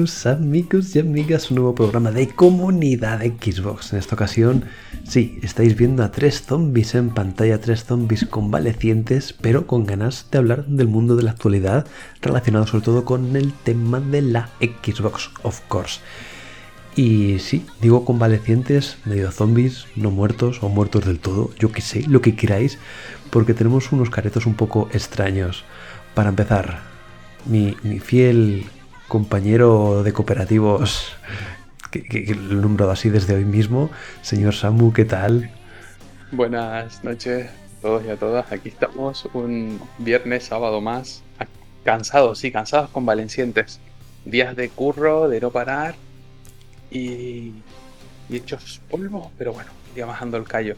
Amigos y amigas un nuevo programa de comunidad Xbox. En esta ocasión, sí, estáis viendo a tres zombies en pantalla, tres zombies convalecientes, pero con ganas de hablar del mundo de la actualidad, relacionado sobre todo con el tema de la Xbox, of course. Y sí, digo convalecientes, medio zombies, no muertos o muertos del todo, yo que sé, lo que queráis, porque tenemos unos caretos un poco extraños. Para empezar, mi, mi fiel compañero de cooperativos, que, lo he nombrado así desde hoy mismo, señor Samu, ¿qué tal? Buenas noches a todos y a todas. Aquí estamos un viernes, sábado más. Cansados, sí, cansados convalecientes. Días de curro, de no parar y, y hechos polvo, pero bueno, ya bajando el callo.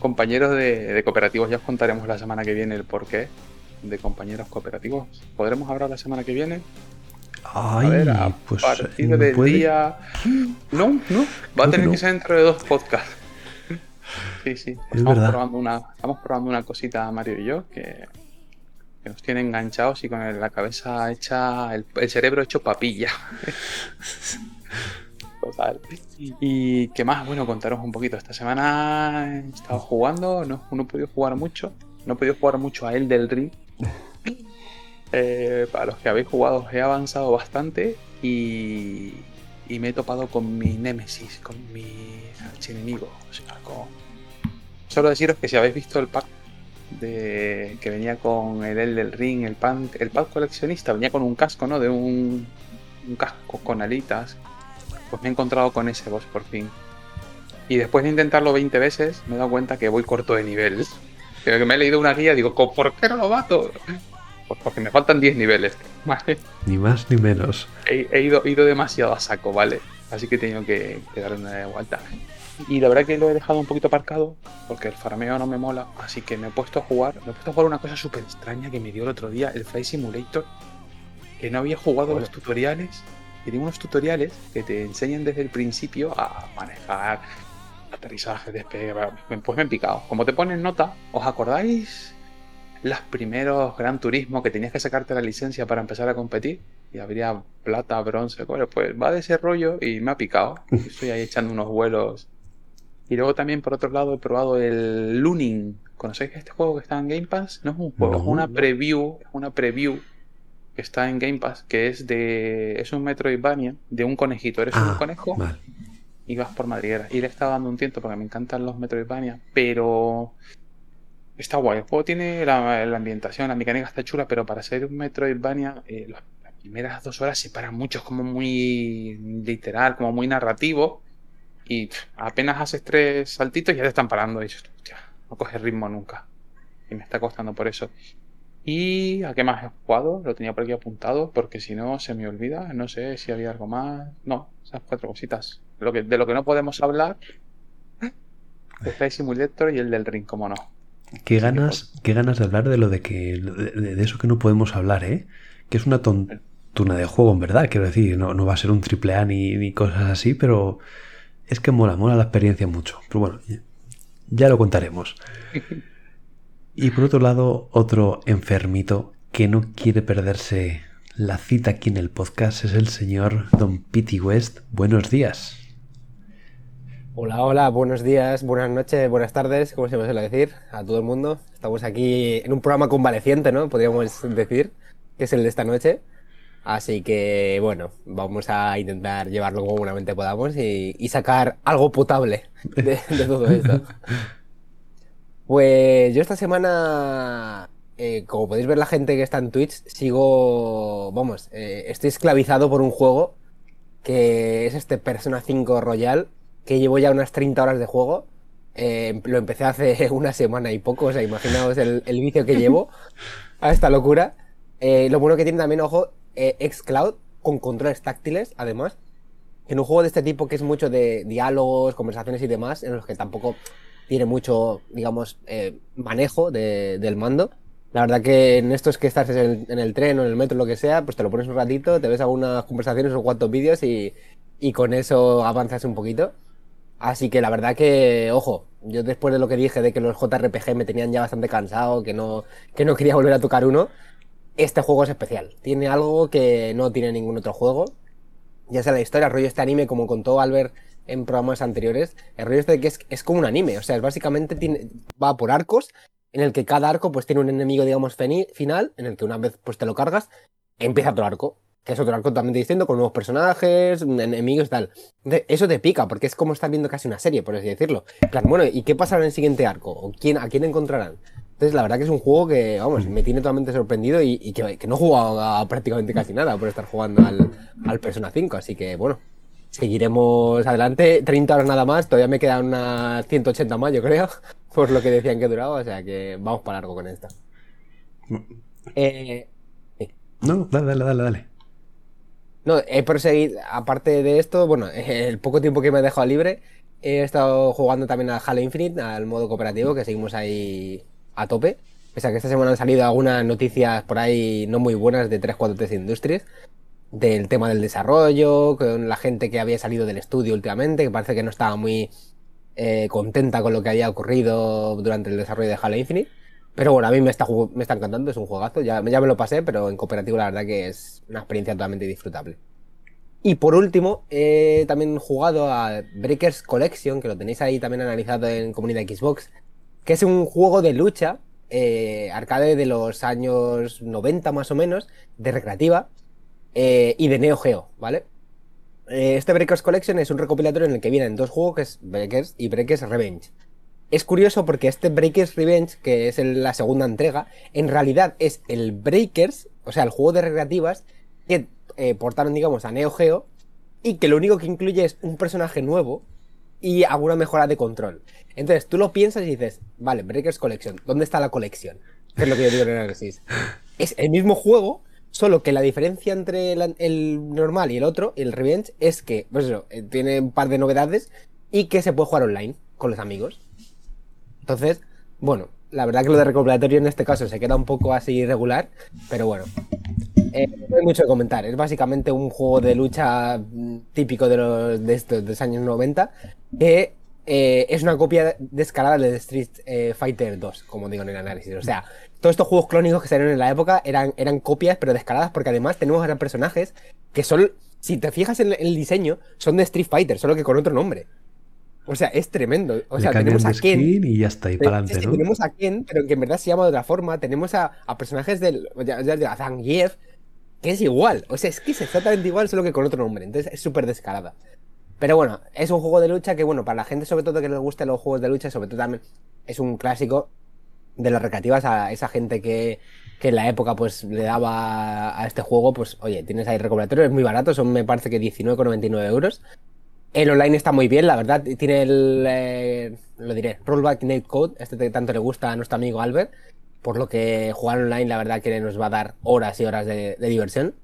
Compañeros de, de cooperativos, ya os contaremos la semana que viene el porqué de compañeros cooperativos. ¿Podremos hablar la semana que viene? Ay, a ver, a pues partir del puede- día. No, no. Va Creo a que tener no. que ser dentro de dos podcasts. Sí, sí. Es Estamos verdad. probando, una, estamos probando una cosita, Mario y yo, que, que nos tiene enganchados y con la cabeza hecha. El, el cerebro hecho papilla. Total. Y qué más, bueno, contaros un poquito. Esta semana he estado jugando, no, no he podido jugar mucho. No he podido jugar mucho a él del Ring. Eh, para los que habéis jugado, he avanzado bastante y, y me he topado con mi némesis, con mi archienemigo. O sea, con... Solo deciros que si habéis visto el pack de que venía con el El del Ring, el, pan, el pack coleccionista, venía con un casco, ¿no? De un, un casco con alitas. Pues me he encontrado con ese boss por fin. Y después de intentarlo 20 veces, me he dado cuenta que voy corto de nivel. Que me he leído una guía y digo, "¿Co- ¿por qué no lo mato? Pues porque me faltan 10 niveles. Vale. Ni más ni menos. He, he ido, he ido demasiado a saco, ¿vale? Así que he tenido que, que darle una vuelta. Y la verdad que lo he dejado un poquito aparcado porque el farmeo no me mola. Así que me he puesto a jugar. Me he puesto a jugar una cosa súper extraña que me dio el otro día, el Fly Simulator. Que no había jugado los tutoriales. Y tiene unos tutoriales que te enseñan desde el principio a manejar aterrizaje, despegue. Pues me he picado. Como te ponen nota, ¿os acordáis los primeros Gran Turismo que tenías que sacarte la licencia para empezar a competir? Y habría plata, bronce, bueno, pues va de ese rollo y me ha picado. Estoy ahí echando unos vuelos. Y luego también, por otro lado, he probado el Luning. ¿Conocéis este juego que está en Game Pass? No es un juego, No. es una preview, es una preview que está en Game Pass, que es de. es un Metroidvania de un conejito. Eres Ah, un conejo Vale. y vas por madrigueras. Y le estaba dando un tiento porque me encantan los Metroidvania, pero está guay. El juego tiene la, la ambientación, la mecánica está chula, pero para ser un Metroidvania, eh, las, las primeras dos horas se paran mucho, es como muy literal, como muy narrativo. Y pff, apenas haces tres saltitos y ya te están parando. Y dices, hostia, no coges ritmo nunca. Y me está costando por eso. ¿Y a qué más he jugado? Lo tenía por aquí apuntado, porque si no se me olvida. No sé si había algo más. No, esas cuatro cositas. Lo que, de lo que no podemos hablar. El Flight Simulator y el del Ring, como no. Qué ganas, qué ganas de hablar de lo de que de, eso que no podemos hablar, ¿eh? Que es una tontuna de juego, en verdad, quiero decir, no, no va a ser un triple A ni, ni cosas así, pero es que mola, mola la experiencia mucho. Pero bueno, ya, ya lo contaremos. Y por otro lado, otro enfermito que no quiere perderse la cita aquí en el podcast es el señor Don Pity West. Buenos días. Hola, hola, buenos días, buenas noches, buenas tardes, como se me suele decir, a todo el mundo. Estamos aquí en un programa convaleciente, ¿no? Podríamos decir, que es el de esta noche. Así que, bueno, vamos a intentar llevarlo como buenamente podamos y, y sacar algo potable de, todo esto. Pues yo esta semana, eh, como podéis ver la gente que está en Twitch, sigo, vamos, eh, estoy esclavizado por un juego que es este Persona 5 Royal, que llevo ya unas 30 horas de juego. Eh, lo empecé hace una semana y poco, o sea, imaginaos el, vicio que llevo a esta locura. Eh, lo bueno que tiene también, ojo, eh, xCloud con controles táctiles, además. En un juego de este tipo que es mucho de diálogos, conversaciones y demás, en los que tampoco tiene mucho, digamos, eh, manejo de- del mando. La verdad que en estos que estás en el, en el tren o en el metro, lo que sea, pues te lo pones un ratito, te ves algunas conversaciones o cuantos vídeos y, y con eso avanzas un poquito. Así que la verdad que, ojo, yo después de lo que dije de que los JRPG me tenían ya bastante cansado, que no, que no quería volver a tocar uno, este juego es especial. Tiene algo que no tiene ningún otro juego. Ya sea la historia, el rollo este anime, como contó Albert en programas anteriores, el rollo este de que es, es como un anime. O sea, es básicamente va por arcos, en el que cada arco pues tiene un enemigo, digamos, final, en el que una vez pues te lo cargas, empieza otro arco. Que es otro arco totalmente distinto, con nuevos personajes, enemigos y tal. eso te pica, porque es como estar viendo casi una serie, por así decirlo. Claro, bueno, ¿y qué pasará en el siguiente arco? ¿O quién, a quién encontrarán? Entonces, la verdad que es un juego que, vamos, me tiene totalmente sorprendido y, que, no he jugado a prácticamente casi nada por estar jugando al, al Persona 5. Así que, bueno, seguiremos adelante. 30 horas nada más, todavía me quedan unas 180 más, yo creo, por lo que decían que duraba, o sea que vamos para largo con esta. Eh, no, dale, dale, dale, dale. No, he proseguido, aparte de esto, bueno, el poco tiempo que me he dejado libre, he estado jugando también al Halo Infinite, al modo cooperativo, que seguimos ahí a tope. Pese a que esta semana han salido algunas noticias por ahí no muy buenas de 343 Industries, del tema del desarrollo, con la gente que había salido del estudio últimamente, que parece que no estaba muy eh, contenta con lo que había ocurrido durante el desarrollo de Halo Infinite. Pero bueno, a mí me está, me está encantando, es un juegazo, ya, ya me lo pasé, pero en cooperativo la verdad que es una experiencia totalmente disfrutable. Y por último, he también jugado a Breakers Collection, que lo tenéis ahí también analizado en comunidad Xbox, que es un juego de lucha, eh, arcade de los años 90 más o menos, de recreativa, eh, y de Neo Geo, ¿vale? Eh, este Breakers Collection es un recopilatorio en el que vienen dos juegos, que es Breakers y Breakers Revenge. Es curioso porque este Breakers Revenge, que es la segunda entrega, en realidad es el Breakers, o sea, el juego de recreativas, que eh, portaron, digamos, a Neo Geo, y que lo único que incluye es un personaje nuevo y alguna mejora de control. Entonces tú lo piensas y dices, vale, Breakers Collection, ¿dónde está la colección? es lo que yo digo en el análisis. Es el mismo juego, solo que la diferencia entre el, normal y el otro, el Revenge, es que, pues eh, tiene un par de novedades y que se puede jugar online con los amigos. Entonces, bueno, la verdad que lo de recopilatorio en este caso se queda un poco así irregular, pero bueno. Eh, no hay mucho que comentar. Es básicamente un juego de lucha mm, típico de los de estos años 90 que eh, es una copia descarada de Street eh, Fighter 2, como digo en el análisis. O sea, todos estos juegos clónicos que salieron en la época eran, eran copias, pero descaradas, porque además tenemos personajes que son, si te fijas en el diseño, son de Street Fighter, solo que con otro nombre. O sea, es tremendo. O sea, tenemos a Ken. Y ya está, ahí para adelante, ¿no? Tenemos a Ken, pero que en verdad se llama de otra forma. Tenemos a, personajes del, de Zangief, que es igual. O sea, es que es exactamente igual, solo que con otro nombre. Entonces es súper descarada. Pero bueno, es un juego de lucha que, bueno, para la gente sobre todo que les guste los juegos de lucha, sobre todo también es un clásico de las recreativas a esa gente que, que en la época pues le daba a este juego, pues oye, tienes ahí recopilatorio, es muy barato, son me parece que 19,99 euros. El online está muy bien, la verdad. Tiene el, eh, lo diré, Rollback Netcode, este que tanto le gusta a nuestro amigo Albert. Por lo que jugar online, la verdad que nos va a dar horas y horas de, diversión.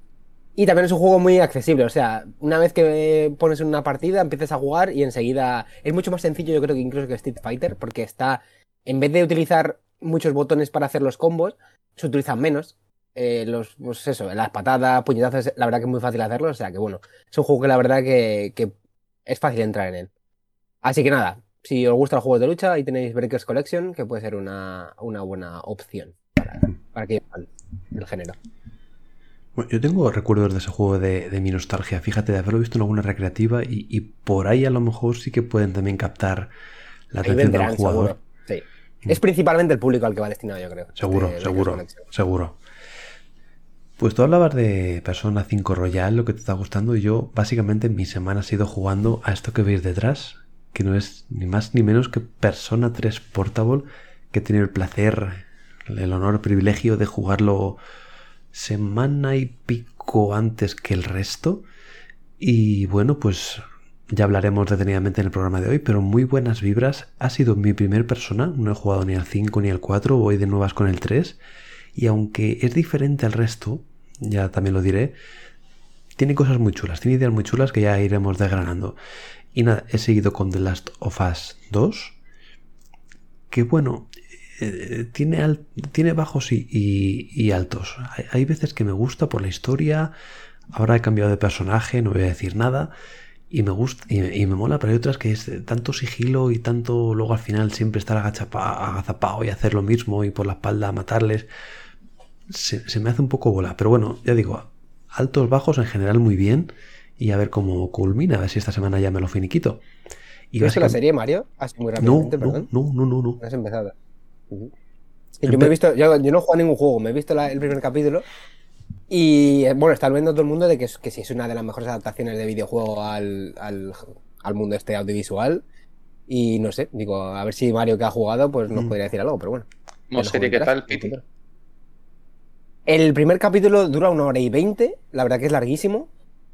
Y también es un juego muy accesible, o sea, una vez que pones una partida, empiezas a jugar y enseguida es mucho más sencillo, yo creo que incluso que Street Fighter, porque está, en vez de utilizar muchos botones para hacer los combos, se utilizan menos. Eh, los, pues eso, las patadas, puñetazos, la verdad que es muy fácil hacerlo, o sea que bueno, es un juego que la verdad que, que es fácil entrar en él. Así que nada, si os gustan los juegos de lucha, ahí tenéis Breakers Collection, que puede ser una, buena opción para, que el género. Bueno, yo tengo recuerdos de ese juego de, mi nostalgia, fíjate, de haberlo visto en alguna recreativa y, por ahí a lo mejor sí que pueden también captar la atención del jugador. Sí. Mm. Es principalmente el público al que va destinado, yo creo. Seguro, este seguro, seguro. Pues tú hablabas de Persona 5 Royal, lo que te está gustando, y yo básicamente mi semana ha sido jugando a esto que veis detrás, que no es ni más ni menos que Persona 3 Portable, que he tenido el placer, el honor, el privilegio de jugarlo semana y pico antes que el resto. Y bueno, pues ya hablaremos detenidamente en el programa de hoy, pero muy buenas vibras. Ha sido mi primer persona, no he jugado ni al 5 ni al 4, voy de nuevas con el 3 y aunque es diferente al resto, ya también lo diré, tiene cosas muy chulas, tiene ideas muy chulas que ya iremos desgranando. Y nada, he seguido con The Last of Us 2, que bueno, eh, tiene, tiene bajos y, altos. Hay, veces que me gusta por la historia, ahora he cambiado de personaje, no voy a decir nada, y me gusta y, me mola, pero hay otras que es tanto sigilo y tanto luego al final siempre estar agazapado y hacer lo mismo y por la espalda matarles se, se me hace un poco bola. Pero bueno, ya digo, altos, bajos en general muy bien. Y a ver cómo culmina, a ver si esta semana ya me lo finiquito. Y ¿Has visto la serie, Mario? Así muy rápidamente, no, perdón. No, no, no, no. No has empezado. Uh -huh. Yo me he visto, yo, yo, no he jugado ningún juego, me he visto la, el primer capítulo y eh, bueno, está viendo todo el mundo de que, es, que sí es una de las mejores adaptaciones de videojuego al, al, al, mundo este audiovisual. Y no sé, digo, a ver si Mario que ha jugado, pues nos mm. podría decir algo, pero bueno. No serie qué tal, Piti. El primer capítulo dura una hora y veinte, la verdad que es larguísimo,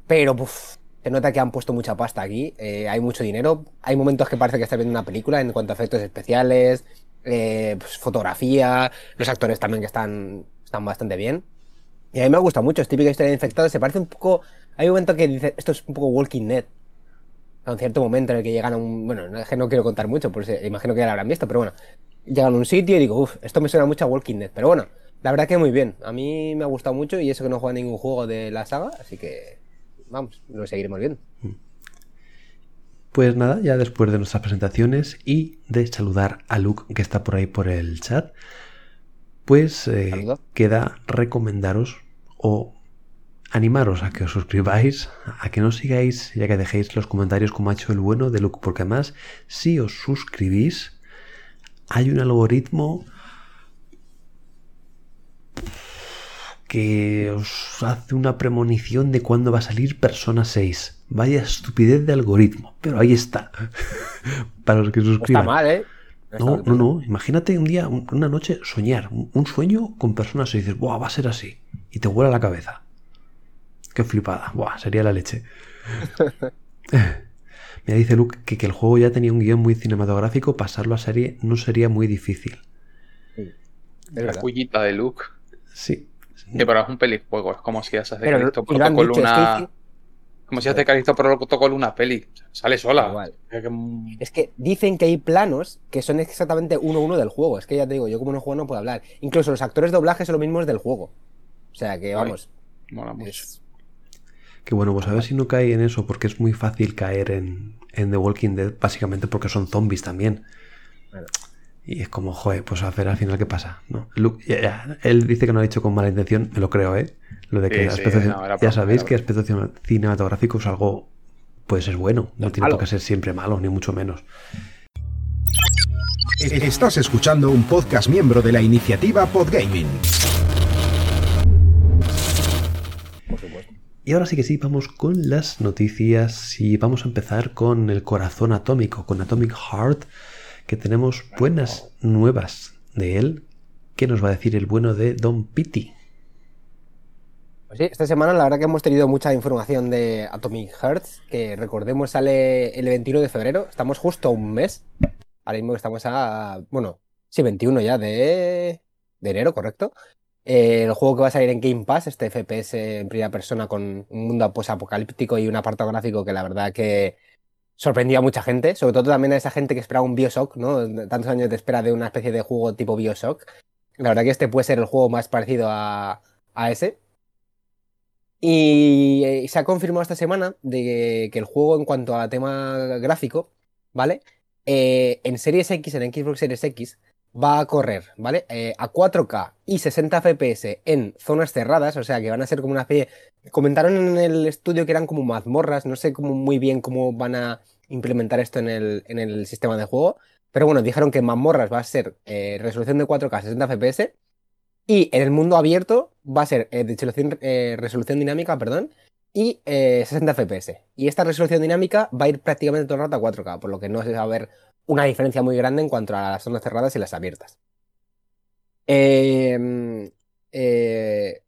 pero uf, se nota que han puesto mucha pasta aquí, eh, hay mucho dinero, hay momentos que parece que estás viendo una película en cuanto a efectos especiales, eh, pues, fotografía, los actores también que están, están bastante bien. Y a mí me gusta mucho, es típica historia de infectados, se parece un poco, hay un momento que dice, esto es un poco Walking Dead. A un cierto momento en el que llegan a un, bueno, que no quiero contar mucho, pues imagino que ya lo habrán visto, pero bueno, llegan a un sitio y digo, uff, esto me suena mucho a Walking Dead, pero bueno, la verdad que muy bien, a mí me ha gustado mucho y eso que no juega ningún juego de la saga, así que vamos, lo seguiremos viendo. Pues nada, ya después de nuestras presentaciones y de saludar a Luke que está por ahí por el chat, pues eh, queda recomendaros o animaros a que os suscribáis, a que nos sigáis, ya que dejéis los comentarios como ha hecho el bueno de Luke, porque además, si os suscribís, hay un algoritmo que os hace una premonición de cuándo va a salir Persona 6. Vaya estupidez de algoritmo, pero ahí está. Para los que suscriban. No está mal, ¿eh? No, no, no. Imagínate un día, una noche, soñar. Un sueño con Persona 6 y dices, ¡buah, va a ser así! Y te vuela la cabeza. Qué flipada. ¡Buah! Sería la leche. Me dice Luke que, que el juego ya tenía un guion muy cinematográfico, pasarlo a serie no sería muy difícil. Sí. La cullita de Luke. Sí. Sí, pero es un pelijuego, es como si haces de Calisto Protocol una. Es que... Como si haces de Calisto Protocol una peli. Sale sola. Igual. Es que dicen que hay planos que son exactamente uno a uno del juego. Es que ya te digo, yo como no juego no puedo hablar. Incluso los actores de doblaje son los mismos del juego. O sea que vamos. Mola mucho. Que bueno, pues a ver si no cae en eso, porque es muy fácil caer en, en The Walking Dead, básicamente porque son zombies también. Bueno. Y es como, joder, pues a ver al final qué pasa. ¿no? Luke, ya, ya. Él dice que no lo ha dicho con mala intención, me lo creo, ¿eh? Lo de que Sí, el sí, aspecto, no, era ya sabéis era que aspecto cine- cinematográfico es algo, puede ser bueno, no, No, tiene por qué ser siempre malo, ni mucho menos. Estás escuchando un podcast miembro de la iniciativa Podgaming. Por supuesto. Y ahora sí que sí, vamos con las noticias y vamos a empezar con el corazón atómico, con Atomic Heart, que tenemos buenas nuevas de él. ¿Qué nos va a decir el bueno de Don Pity? Pues sí, esta semana la verdad que hemos tenido mucha información de Atomic Hearts, que recordemos sale el 21 de febrero, estamos justo a un mes. Ahora mismo estamos a, bueno, sí, 21 ya de, de enero, correcto. El juego que va a salir en Game Pass, este FPS en primera persona con un mundo post-apocalíptico y un apartado gráfico que la verdad que sorprendió a mucha gente, sobre todo también a esa gente que esperaba un Bioshock, ¿no? Tantos años de espera de una especie de juego tipo Bioshock. La verdad que este puede ser el juego más parecido a, a ese. Y eh, se ha confirmado esta semana de que, el juego en cuanto a tema gráfico, ¿vale? Eh, en Series X, en Xbox Series X, va a correr, ¿vale? Eh, a 4K y 60 FPS en zonas cerradas, o sea que van a ser como una especie... Comentaron en el estudio que eran como mazmorras, no sé cómo, muy bien cómo van a implementar esto en el, en el sistema de juego, pero bueno, dijeron que mazmorras va a ser eh, resolución de 4K 60 FPS y en el mundo abierto va a ser eh, resolución, eh, resolución dinámica, perdón, y eh, 60 FPS. Y esta resolución dinámica va a ir prácticamente todo el rato a 4K, por lo que no se va a ver una diferencia muy grande en cuanto a las zonas cerradas y las abiertas. Eh, eh,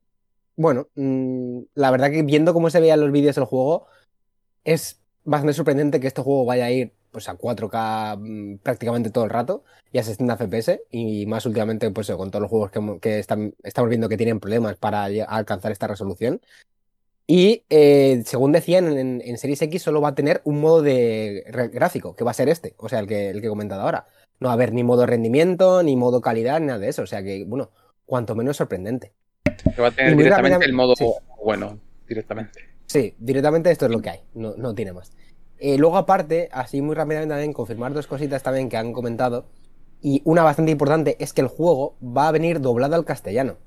bueno, mm, la verdad que viendo cómo se veían los vídeos del juego, es bastante sorprendente que este juego vaya a ir pues, a 4K mm, prácticamente todo el rato y a 60 FPS, y más últimamente pues, con todos los juegos que, estamos viendo que tienen problemas para alcanzar esta resolución. Y eh, según decían, en, en Series X solo va a tener un modo de gráfico, que va a ser este, o sea, el que, el que he comentado ahora. No va a haber ni modo rendimiento, ni modo calidad, ni nada de eso. O sea que, bueno, cuanto menos sorprendente. Que va a tener directamente el modo sí. bueno, directamente. Sí, directamente esto es lo que hay, no, no tiene más. Eh, luego, aparte, así muy rápidamente también, confirmar dos cositas también que han comentado. Y una bastante importante es que el juego va a venir doblado al castellano.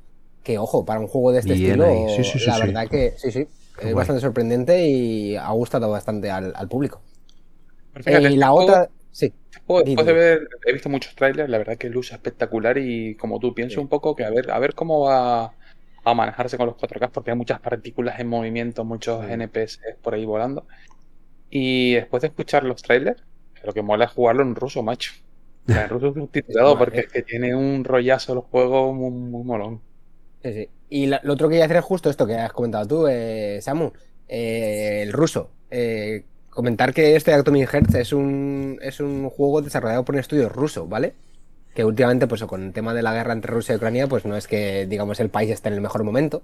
Que ojo, para un juego de este Bien estilo, ahí. Sí, sí, sí, la sí. verdad que sí, sí, Qué es guay. bastante sorprendente y ha gustado bastante al, al público. Fíjate, Eh, y este la juego- otra, sí, este juego, después de ver, he visto muchos trailers, la verdad que luce espectacular y como tú pienso Sí. un poco que a ver, a ver cómo va a manejarse con los 4K porque hay muchas partículas en movimiento, muchos Sí. NPS por ahí volando. Y después de escuchar los trailers, lo que mola es jugarlo en ruso, macho. O sea, en ruso subtitulado porque es que tiene un rollazo el juego muy, muy molón. Sí, sí. Y la- lo otro que quería hacer es justo esto que has comentado tú, eh, Samu, eh, el ruso. Eh, comentar que este Atomic Hearts es un, es un juego desarrollado por un estudio ruso, ¿vale? Que últimamente, pues con el tema de la guerra entre Rusia y Ucrania, pues no es que, digamos, el país esté en el mejor momento.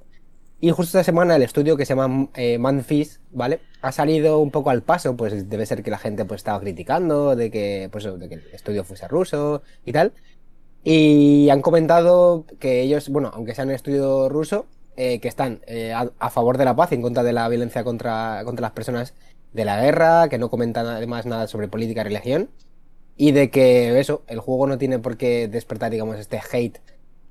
Y justo esta semana el estudio que se llama eh, Manfis, ¿vale? Ha salido un poco al paso, pues debe ser que la gente pues estaba criticando de que, pues, de que el estudio fuese ruso y tal. Y han comentado que ellos, bueno, aunque sean estudio ruso, eh, que están eh, a, favor de la paz en contra de la violencia contra, contra las personas de la guerra, que no comentan además nada sobre política y religión, y de que eso, el juego no tiene por qué despertar, digamos, este hate,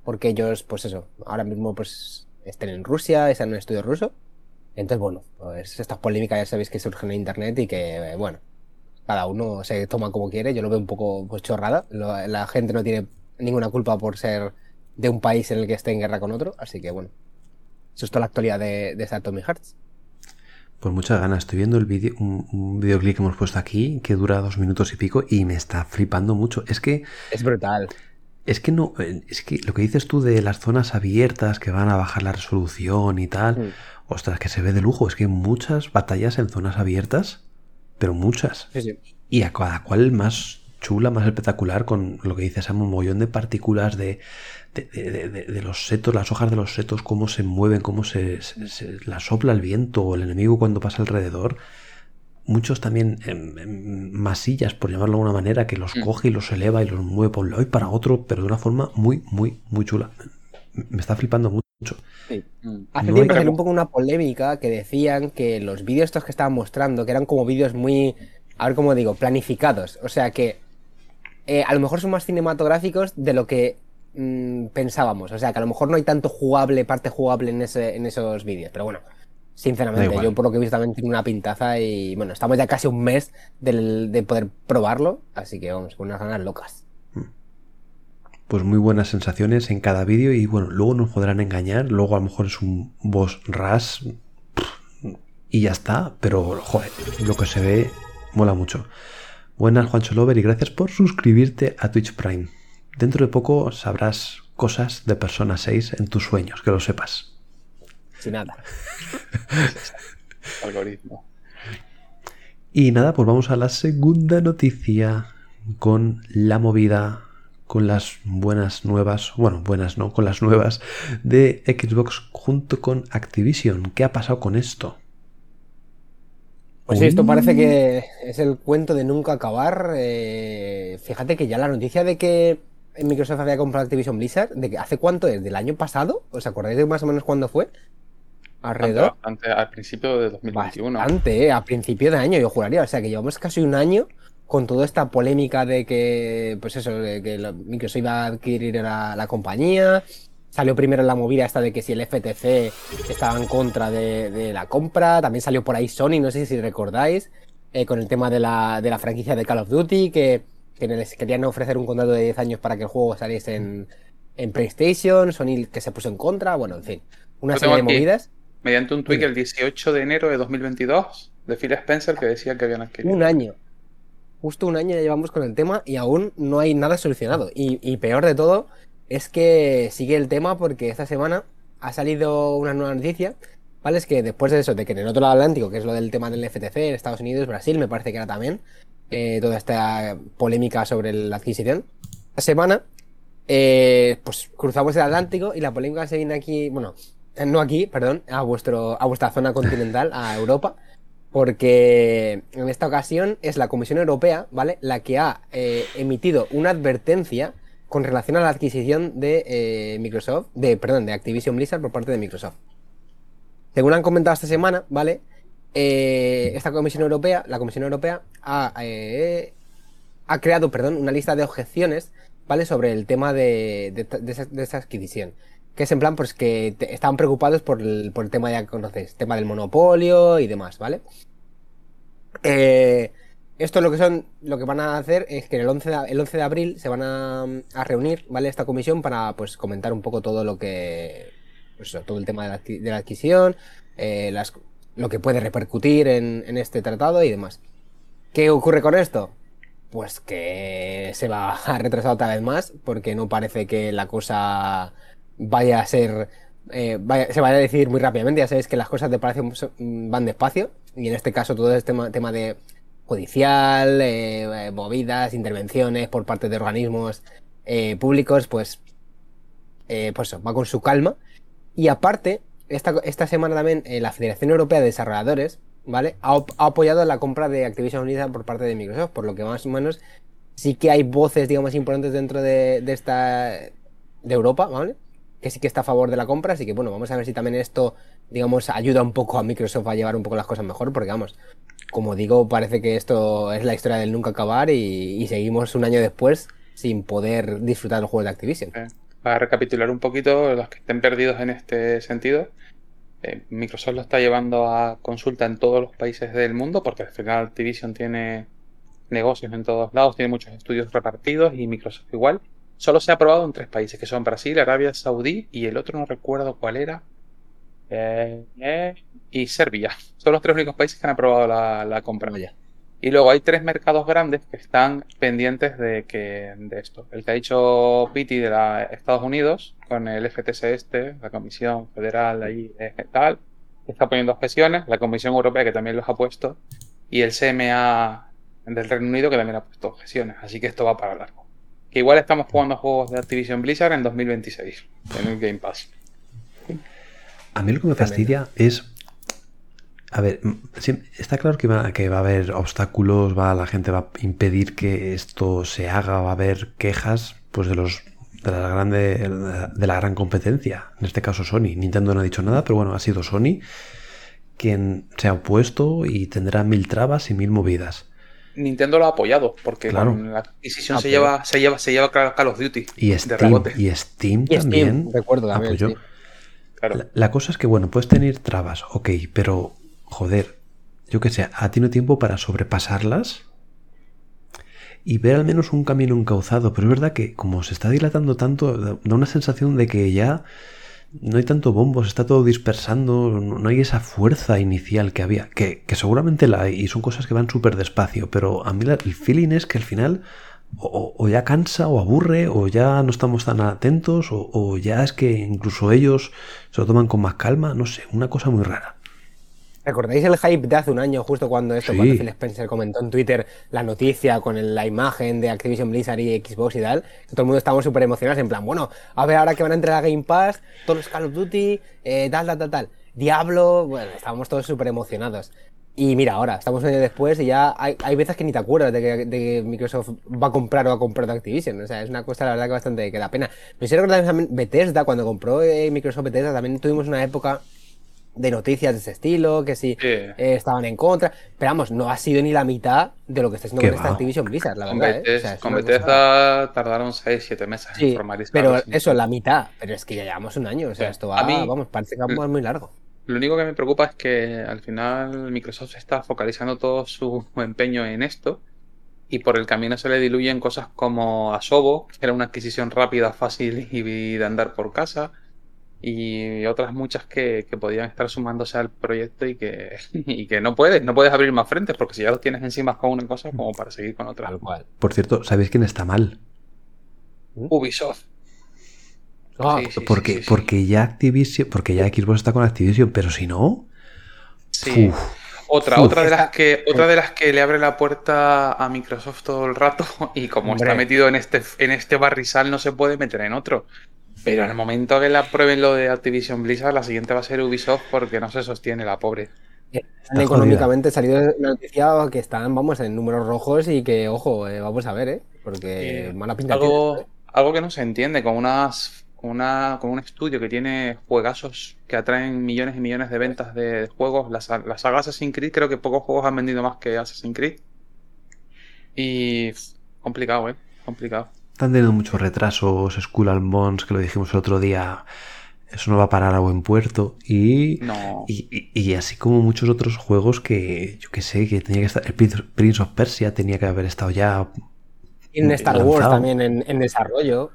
porque ellos, pues eso, ahora mismo pues estén en Rusia, están en un estudio ruso. Entonces, bueno, pues estas polémicas ya sabéis que surgen en internet y que, bueno, cada uno se toma como quiere. Yo lo veo un poco pues, chorrada. La gente no tiene ninguna culpa por ser de un país en el que esté en guerra con otro. Así que, bueno, eso es toda la actualidad de, de Atomic Hearts. Pues muchas ganas. Estoy viendo el vídeo, un, un videoclip que hemos puesto aquí que dura dos minutos y pico y me está flipando mucho. Es que Es brutal. Es que no, eh, es que lo que dices tú de las zonas abiertas que van a bajar la resolución y tal, Mm. ostras, que se ve de lujo. Es que hay muchas batallas en zonas abiertas, pero muchas. Sí, sí. Y a cada cual más chula, más espectacular, con lo que dices, un mogollón de partículas de, de, de- de- de los setos, las hojas de los setos, cómo se mueven, cómo se, se- se- la sopla el viento o el enemigo cuando pasa alrededor. Muchos también em, em, masillas, por llamarlo de alguna manera, que los Mm. coge y los eleva y los mueve por un lado y para otro, pero de una forma muy, muy, muy chula. Me está flipando mucho. Mm. Hace No tiempo hay- salió un poco una polémica que decían que los vídeos estos que estaban mostrando, que eran como vídeos muy, a ver cómo digo, planificados. O sea que eh, a lo mejor son más cinematográficos de lo que mm, pensábamos. O sea que a lo mejor no hay tanto jugable, parte jugable en, ese, en esos vídeos. Pero bueno, sinceramente, yo por lo que he visto también tiene una pintaza y bueno, estamos ya casi un mes del- de poder probarlo. Así que vamos, con unas ganas locas. Pues muy buenas sensaciones en cada vídeo y bueno, luego nos podrán engañar, luego a lo mejor es un boss ras y ya está, pero joder, lo que se ve mola mucho. Buenas Juancho Lover y gracias por suscribirte a Twitch Prime. Dentro de poco sabrás cosas de Persona 6 en tus sueños, que lo sepas. Sin nada. Algoritmo. Y nada, pues vamos a la segunda noticia con la movida, con las buenas nuevas, bueno, buenas no, con las nuevas de Xbox junto con Activision. ¿Qué ha pasado con esto? Pues sí, esto parece que es el cuento de nunca acabar. eh, fíjate que ya la noticia de que Microsoft había comprado Activision Blizzard, ¿de que hace cuánto es? ¿Del año pasado? ¿Os acordáis de más o menos cuándo fue? Alrededor. Bastante al principio de 2021. Bastante, ¿eh? a principio de año, yo juraría. O sea, que llevamos casi un año con toda esta polémica de que, pues eso, de que Microsoft iba a adquirir la, la compañía. Salió primero la movida esta de que si el FTC estaba en contra de, de la compra. También salió por ahí Sony, no sé si recordáis, eh, con el tema de la, de la franquicia de Call of Duty, que, que les querían ofrecer un contrato de 10 años para que el juego saliese en, en PlayStation. Sony que se puso en contra. Bueno, en fin, una serie de movidas. Mediante un tweet el 18 de enero de 2022 de Phil Spencer que decía que habían adquirido. Un año. Justo un año ya llevamos con el tema y aún no hay nada solucionado. Y, y peor de todo es que sigue el tema porque esta semana ha salido una nueva noticia. ¿Vale? Es que después de eso, de que en el otro lado Atlántico, que es lo del tema del FTC, en Estados Unidos, Brasil, me parece que era también, eh, toda esta polémica sobre la adquisición. Esta semana, eh, pues cruzamos el Atlántico y la polémica se viene aquí, bueno, no aquí, perdón, a, vuestro, a vuestra zona continental, a Europa, porque en esta ocasión es la Comisión Europea, ¿vale? La que ha eh, emitido una advertencia con relación a la adquisición de eh, Microsoft, de, perdón, de Activision Blizzard por parte de Microsoft. Según han comentado esta semana, ¿vale? Eh, esta Comisión Europea, la Comisión Europea ha, eh, ha creado, perdón, una lista de objeciones, ¿vale? Sobre el tema de, de- esa, adquisición. que es en plan, pues que estaban preocupados por el, por el tema, ya conoces, tema del monopolio y demás, ¿vale? Eh, esto lo que son, lo que van a hacer es que el 11 de, el 11 de abril se van a, reunir, ¿vale? Esta comisión para, pues, comentar un poco todo lo que, pues, todo el tema de la, adquisición, eh, lo que puede repercutir en, este tratado y demás. ¿Qué ocurre con esto? Pues que se va a retrasar otra vez más, porque no parece que la cosa vaya a ser. eh, se vaya a decidir muy rápidamente. Ya sabéis que las cosas de Palacio van despacio, y en este caso todo este tema, tema de judicial, eh, eh, movidas, intervenciones por parte de organismos eh, públicos, pues, pues va con su calma. Y aparte, esta, esta semana también la Federación Europea de Desarrolladores, ¿vale? Ha, ha apoyado la compra de Activision Blizzard por parte de Microsoft, por lo que más o menos sí que hay voces, digamos, importantes dentro de, de esta de Europa, ¿vale? Que sí que está a favor de la compra, así que bueno, vamos a ver si también esto, digamos, ayuda un poco a Microsoft a llevar un poco las cosas mejor, porque vamos, como digo, parece que esto es la historia del nunca acabar y, seguimos un año después sin poder disfrutar del juego de Activision. Eh, Para recapitular un poquito, los que estén perdidos en este sentido, eh, Microsoft lo está llevando a consulta en todos los países del mundo, porque al final Activision tiene negocios en todos lados, tiene muchos estudios repartidos y Microsoft igual. Solo se ha aprobado en tres países, que son Brasil, Arabia Saudí y el otro no recuerdo cuál era. Eh, eh, y Serbia. Son los tres únicos países que han aprobado la, la compra. Vaya. Y luego hay tres mercados grandes que están pendientes de que de esto. El que ha dicho Piti de la Estados Unidos, con el FTC este, la Comisión Federal ahí eh, tal, está poniendo objeciones, la Comisión Europea que también los ha puesto, y el CMA del Reino Unido que también ha puesto objeciones. Así que esto va para largo. Que igual estamos jugando juegos de Activision Blizzard en 2026, en el Game Pass. A mí lo que me fastidia es. A ver, sí, está claro que va, que va a haber obstáculos, va, la gente va a impedir que esto se haga, va a haber quejas pues de los de la grande de la gran competencia, en este caso Sony. Nintendo no ha dicho nada, pero bueno, ha sido Sony quien se ha opuesto y tendrá mil trabas y mil movidas. Nintendo lo ha apoyado, porque Claro. con la adquisición Ah, se pero- lleva, se lleva, se lleva Call of Duty Y de Steam, rebote. y Steam Y también Steam, recuerdo también, apoyó. sí. Claro. La, la cosa es que, bueno, puedes tener trabas, ok, pero, joder, yo que sé, ha tenido tiempo para sobrepasarlas y ver al menos un camino encauzado. Pero es verdad que, como se está dilatando tanto, da una sensación de que ya no hay tanto bombo, se está todo dispersando, no hay esa fuerza inicial que había, que, que seguramente la hay y son cosas que van súper despacio, pero a mí el feeling es que al final o, ya cansa o aburre o ya no estamos tan atentos o ya es que incluso ellos se lo toman con más calma, no sé, una cosa muy rara. ¿Recordáis el hype de hace un año, justo cuando esto, Sí. cuando Phil Spencer comentó en Twitter la noticia con el- la imagen de Activision Blizzard y Xbox y tal? Que todo el mundo estábamos súper emocionados, en plan, bueno, a ver ahora que van a entrar a Game Pass, todos los Call of Duty, eh, tal, tal, tal, tal. Diablo, bueno, estábamos todos súper emocionados. Y mira, ahora, estamos un año después y ya hay, hay veces que ni te acuerdas de que, de que Microsoft va a comprar o ha comprado Activision. O sea, es una cosa, la verdad, que bastante que da pena. Sé si recordáis también Bethesda, cuando compró eh, Microsoft Bethesda, también tuvimos una época de noticias de ese estilo, que si Sí. eh, estaban en contra. Pero vamos, no ha sido ni la mitad de lo que está haciendo con esta. Activision Blizzard, la Con, verdad. ¿eh? Bethesda- O sea, es con Bethesda tardaron 6-7 meses en Sí, formalizar. pero eso, la mitad. Pero es que ya llevamos un año. O sea, Sí. esto va, A mí- vamos, parece que va muy largo. Lo único que me preocupa es que al final Microsoft está focalizando todo su empeño en esto y por el camino se le diluyen cosas como Asobo, que era una adquisición rápida, fácil y de andar por casa, y otras muchas que, que podían estar sumándose al proyecto y que, y que no puedes, no puedes abrir más frentes porque si ya los tienes encima con una cosa como para seguir con otra. Por cierto, ¿sabéis quién está mal? Ubisoft. Ah, Sí, sí, porque, sí, sí. porque ya Activision, porque ya Xbox está con Activision, pero si no, Sí. uf, Otra, Uf. otra de las que, otra de las que le abre la puerta a Microsoft todo el rato y como Hombre. está metido en este, en este barrizal no se puede meter en otro. Pero en el momento que la prueben lo de Activision Blizzard, la siguiente va a ser Ubisoft porque no se sostiene la pobre. Están económicamente salido la noticia que están, vamos, en números rojos y que, ojo, eh, vamos a ver, ¿eh? Porque Eh, mala pinta tiene, Algo, ¿eh? algo que no se entiende, con unas con una, con un estudio que tiene juegazos que atraen millones y millones de ventas de juegos. La, la saga Assassin's Creed, creo que pocos juegos han vendido más que Assassin's Creed. Y complicado, eh. Complicado. Están teniendo muchos retrasos, Skull and Bones, que lo dijimos el otro día, eso no va a parar a buen puerto. Y, No. y, y- y así como muchos otros juegos que, yo que sé, que tenía que estar. El Prince- Prince of Persia tenía que haber estado ya. Y en Star Wars también en, en desarrollo,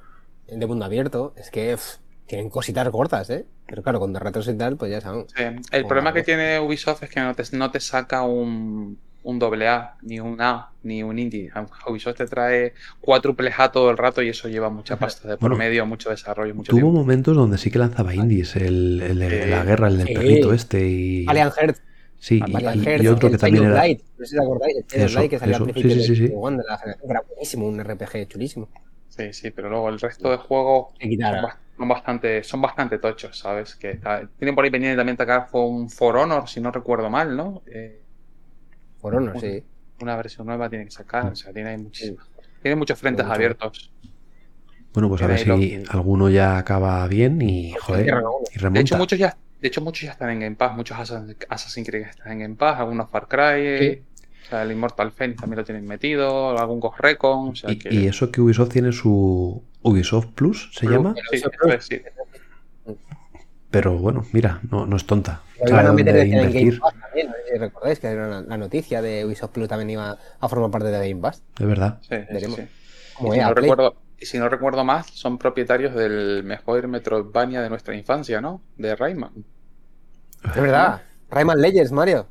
de mundo abierto. Es que pff, tienen cositas gordas, ¿eh? Pero claro, con retos y tal, pues ya sabemos. Sí, El O problema que tiene Ubisoft es que no te, no te saca un, un doble A, ni un A, ni un indie. Ubisoft te trae cuádruple A todo el rato y eso lleva mucha pasta de por Bueno, medio, mucho desarrollo, mucho Tuvo tiempo. momentos donde sí que lanzaba indies. El, el de Sí. la guerra, el del Sí. perrito este. Y, Valiant Heart, sí, y, Valiant y- Heart, y otro el que también era. Light, no sé si os acordáis, el Eso, Light que salía eso, al sí, principio sí, sí, sí. De la era buenísimo, un RPG chulísimo. Sí, sí, pero luego el resto de juegos son, bastante, son bastante tochos, ¿sabes? Que está- tienen por ahí pendiente también sacar un For Honor, si no recuerdo mal, ¿no? Eh, Por Honor, sí. una versión nueva tiene que sacar, o sea, tiene muchísimas. Tiene muchos frentes Mucho. abiertos. Bueno, pues a ver si lo- alguno ya acaba bien y, joder, De remonta. hecho, muchos ya, de hecho, muchos ya están en Game Pass, muchos Assassin's Creed están en Game Pass, algunos Far Cry, Sí. o sea, el Immortal Phoenix también lo tienen metido, algún Ghost Recon, o sea Y, que... y eso que Ubisoft tiene su Ubisoft Plus, ¿se Plus, llama? Sí, sí. Pero bueno, mira, no, no es tonta. Sabe dónde invertir, también, no sé si recordáis que era la, la noticia de Ubisoft Plus también iba a formar parte de Game Pass. de verdad. Sí, sí, Veremos. sí. Como Y si, EA no Play. recuerdo, y si no recuerdo más, son propietarios del mejor Metroidvania de nuestra infancia, ¿no? De Rayman. Es verdad. Rayman Legends, Mario.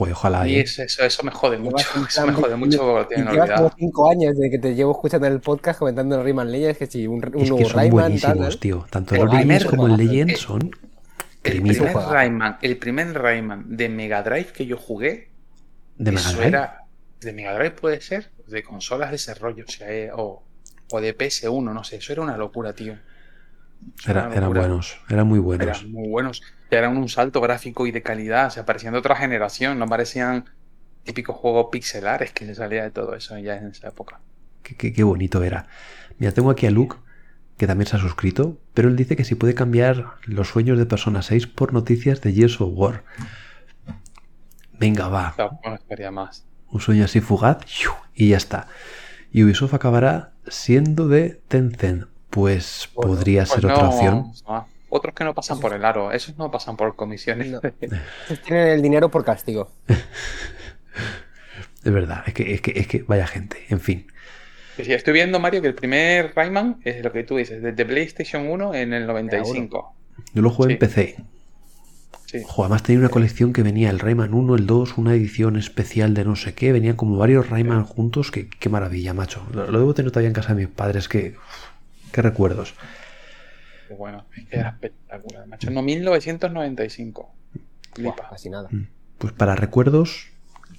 Joder, ojalá. Y ¿eh? eso, eso, eso me jode mucho, eso me jode de- mucho porque lo tienen como. 5 años desde que te llevo escuchando en el podcast comentando el Rayman Legends, que si un, un Es que nuevo son Rayman, buenísimos, tal, ¿eh? tío. Tanto El primer- como el Legend son El primer. Rayman, el primer Rayman de Mega Drive que yo jugué, de Mega eso Drive. era de Mega Drive puede ser, de consolas de desarrollo, o sea, eh, o, o de PS1, no sé, eso era una locura, tío. Era- una eran locura. buenos, eran muy buenos. Eran muy buenos. Eran un salto gráfico y de calidad, o sea, parecían de otra generación, no parecían típicos juegos pixelares que se salía de todo eso ya en esa época. Qué, qué- qué bonito era. Mira, tengo aquí a Luke, que también se ha suscrito, pero él dice que si puede cambiar los sueños de Persona 6 por noticias de Gears of War. Venga, va. No más. Un sueño así fugaz y ya está. Y Ubisoft acabará siendo de Tencent. Pues Bueno, podría Pues ser otra no, opción. no. Otros que no pasan por el aro, esos no pasan por comisiones. No. Tienen el dinero por castigo. Es verdad, es que, es que, es que vaya gente. En fin. Sí, estoy viendo, Mario, que el primer Rayman es lo que tú dices, desde PlayStation 1 en el 95. Yo lo jugué en. PC. Sí. Ojo, además tenía una colección que venía el Rayman 1, el 2, una edición especial de no sé qué. Venían como varios Rayman juntos. Que, qué maravilla, macho. Lo, lo debo tener todavía en casa de mis padres. Que, qué recuerdos. Qué bueno, es que era espectacular, macho. No, 1995. Buah, Flipa. casi nada. Pues para recuerdos,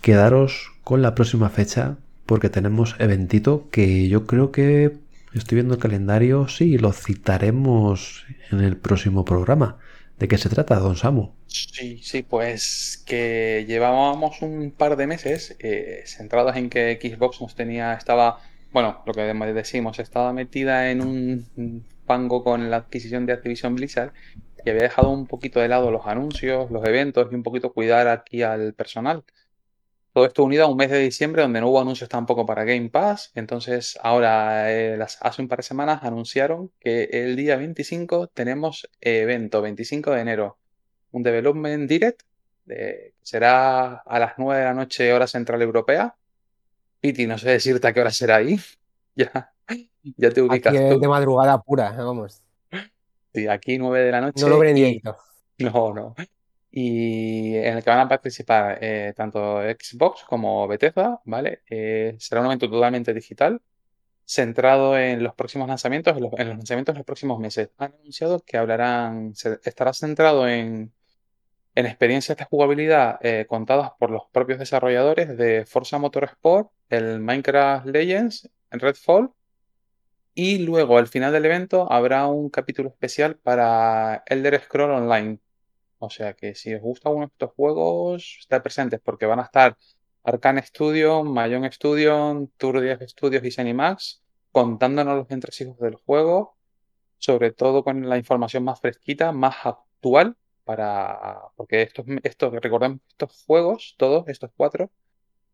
quedaros con la próxima fecha. Porque tenemos eventito que yo creo que estoy viendo el calendario. Sí, lo citaremos en el próximo programa. ¿De qué se trata, don Samu? Sí, sí, pues que llevábamos un par de meses eh, centrados en que Xbox nos tenía, estaba, bueno, lo que decimos, estaba metida en un fango con la adquisición de Activision Blizzard y había dejado un poquito de lado los anuncios, los eventos y un poquito cuidar aquí al personal. Todo esto unido a un mes de diciembre donde no hubo anuncios tampoco para Game Pass. Entonces, ahora, eh, hace un par de semanas anunciaron que el día 25 tenemos evento, 25 de enero un Development Direct. eh, será a las 9 de la noche, hora central europea. Piti, no sé decirte a qué hora será ahí. Ya, ya te Aquí ubicas es tú. de madrugada pura, vamos. Sí, aquí 9 de la noche. No lo veré en directo. No, no. Y en el que van a participar eh, tanto Xbox como Bethesda, ¿vale? Eh, será un evento totalmente digital, centrado en los próximos lanzamientos, en los, en los lanzamientos de los próximos meses. Han anunciado que hablarán, se- estará centrado en, en experiencias de jugabilidad eh, contadas por los propios desarrolladores de Forza Motorsport, el Minecraft Legends, en Redfall. Y luego, al final del evento, habrá un capítulo especial para Elder Scroll Online. O sea que si os gusta uno de estos juegos, estad presentes porque van a estar Arcane Studio, Mayon Studio, Tour 10 Studios y Zenimax contándonos los entresijos del juego, sobre todo con la información más fresquita, más actual, para porque estos, estos, recordemos estos juegos, todos estos cuatro,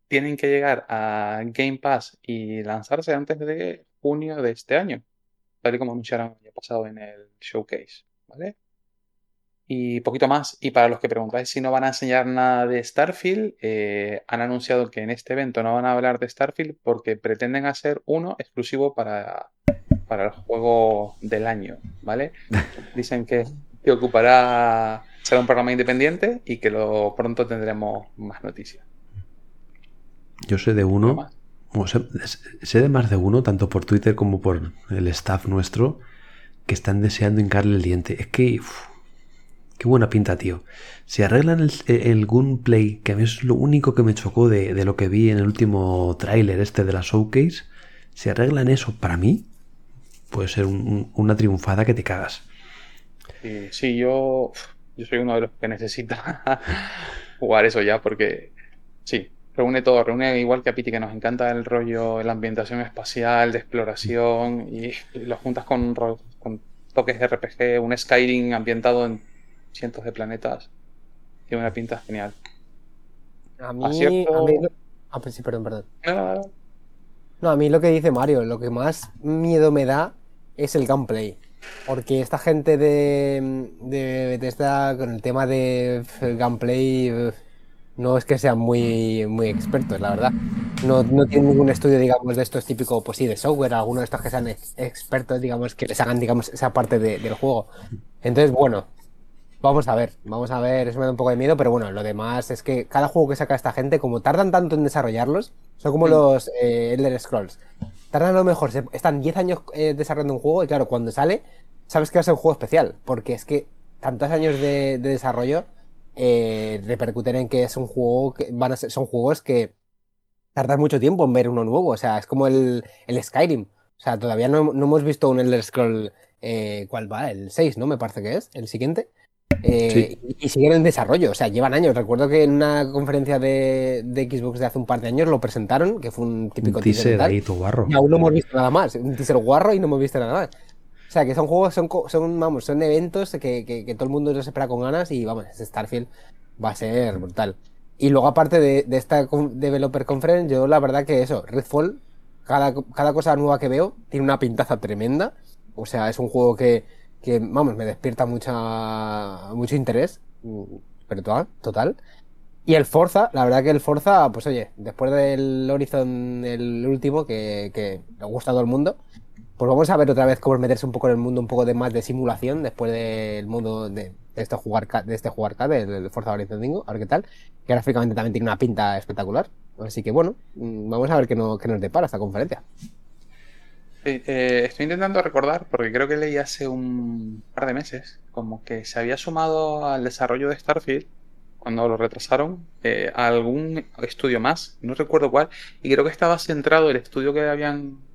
tienen que llegar a Game Pass y lanzarse antes de junio de este año, tal y como anunciaron el año pasado en el showcase, ¿vale? Y poquito más. Y para los que preguntáis si no van a enseñar nada de Starfield, eh, han anunciado que en este evento no van a hablar de Starfield porque pretenden hacer uno exclusivo para, para el juego del año, ¿vale? Dicen que, que ocupará, será un programa independiente y que lo pronto tendremos más noticias. Yo sé de ¿Qué uno, o sé, sé de más de uno, tanto por Twitter como por el staff nuestro, que están deseando hincarle el diente. Es que, uf, qué buena pinta, tío. Si arreglan el, el gunplay, que a mí es lo único que me chocó de, de lo que vi en el último tráiler este de la showcase, si arreglan eso para mí, puede ser un- un- una triunfada que te cagas. Sí, sí, yo, yo soy uno de los que necesita jugar eso ya porque sí, reúne todo, reúne igual que a Piti que nos encanta el rollo, la ambientación espacial, de exploración y, y lo juntas con, toques de RPG, un Skyrim ambientado en cientos de planetas. Tiene una pinta genial. A mí, Acierto. a mí lo- Ah, pues sí, perdón, perdón. Ah, No, a mí lo que dice Mario, lo que más miedo me da es el gameplay. Porque esta gente de, de Bethesda con el tema de gameplay no es que sean muy, muy expertos, la verdad. No, no tienen ningún estudio, digamos, de estos típicos, pues sí, de software, algunos de estos que sean ex- expertos, digamos, que les hagan, digamos, esa parte de- del juego. Entonces, bueno, Vamos a ver, vamos a ver, eso me da un poco de miedo, pero bueno, lo demás es que cada juego que saca esta gente, como tardan tanto en desarrollarlos, son como los eh, Elder Scrolls. Tardan a lo mejor, se- están 10 años eh, desarrollando un juego y claro, cuando sale, sabes que va a ser un juego especial, porque es que tantos años de, de desarrollo eh, repercuten en que es un juego que van a ser, son juegos que tardan mucho tiempo en ver uno nuevo, o sea, es como el, el Skyrim. O sea, todavía no, no hemos visto un Elder Scroll, eh, ¿cuál va? El 6, ¿no? Me parece que es, el siguiente. Eh, Sí. y, siguen en desarrollo, o sea, llevan años. Recuerdo que en una conferencia de, de Xbox de hace un par de años lo presentaron, que fue un típico Un teaser teaser ahí, tu barro. y aún no hemos visto nada más. Un teaser guarro y no hemos visto nada más. O sea, que son juegos, son, son, vamos, son eventos que, que- todo el mundo los espera con ganas y vamos, Starfield va a ser brutal. Y luego, aparte de, de esta Developer Conference, yo la verdad que eso, Redfall, cada, cada cosa nueva que veo tiene una pintaza tremenda. O sea, es un juego que, que vamos, me despierta mucha, mucho interés. Pero total, total. Y el Forza, la verdad que el Forza, pues oye, después del Horizon, el último, que, que le gusta a todo el mundo, pues vamos a ver otra vez cómo es meterse un poco en el mundo, un poco de más de simulación, después del mundo de, este jugar de este jugar del Forza Horizon 5, a ver qué tal. Que gráficamente también tiene una pinta espectacular. Así que bueno, mm, vamos a ver qué, no- qué nos depara esta conferencia. Sí, eh, estoy intentando recordar, porque creo que leí hace un par de meses, como que se había sumado al desarrollo de Starfield, cuando lo retrasaron, eh, a algún estudio más, no recuerdo cuál, y creo que estaba centrado, el estudio que habían,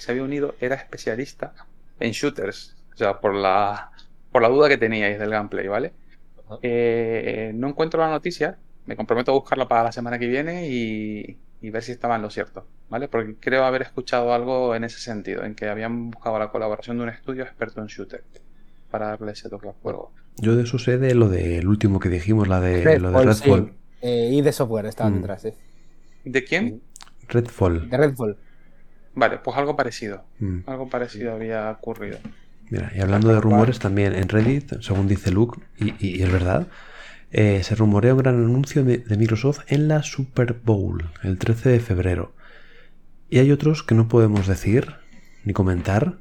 que se había unido, era especialista en shooters, o sea, por la, por la duda que teníais del gameplay, ¿vale? Eh, no encuentro la noticia, me comprometo a buscarla para la semana que viene y, y ver si estaba en lo cierto, ¿vale? Porque creo haber escuchado algo en ese sentido, en que habían buscado la colaboración de un estudio experto en shooter para darle ese toque al juego. Yo de eso sé de lo del último que dijimos, la de, lo de Redfall, sí. Eh, y de software estaban Mm. detrás, sí. ¿De quién? Redfall. De Redfall. Vale, pues algo parecido. Mm. Algo parecido había ocurrido. Mira, y hablando de rumores también en Reddit, según dice Luke, y, y- y es verdad, eh, se rumorea un gran anuncio de, de Microsoft en la Super Bowl, el 13 de febrero. Y hay otros que no podemos decir ni comentar,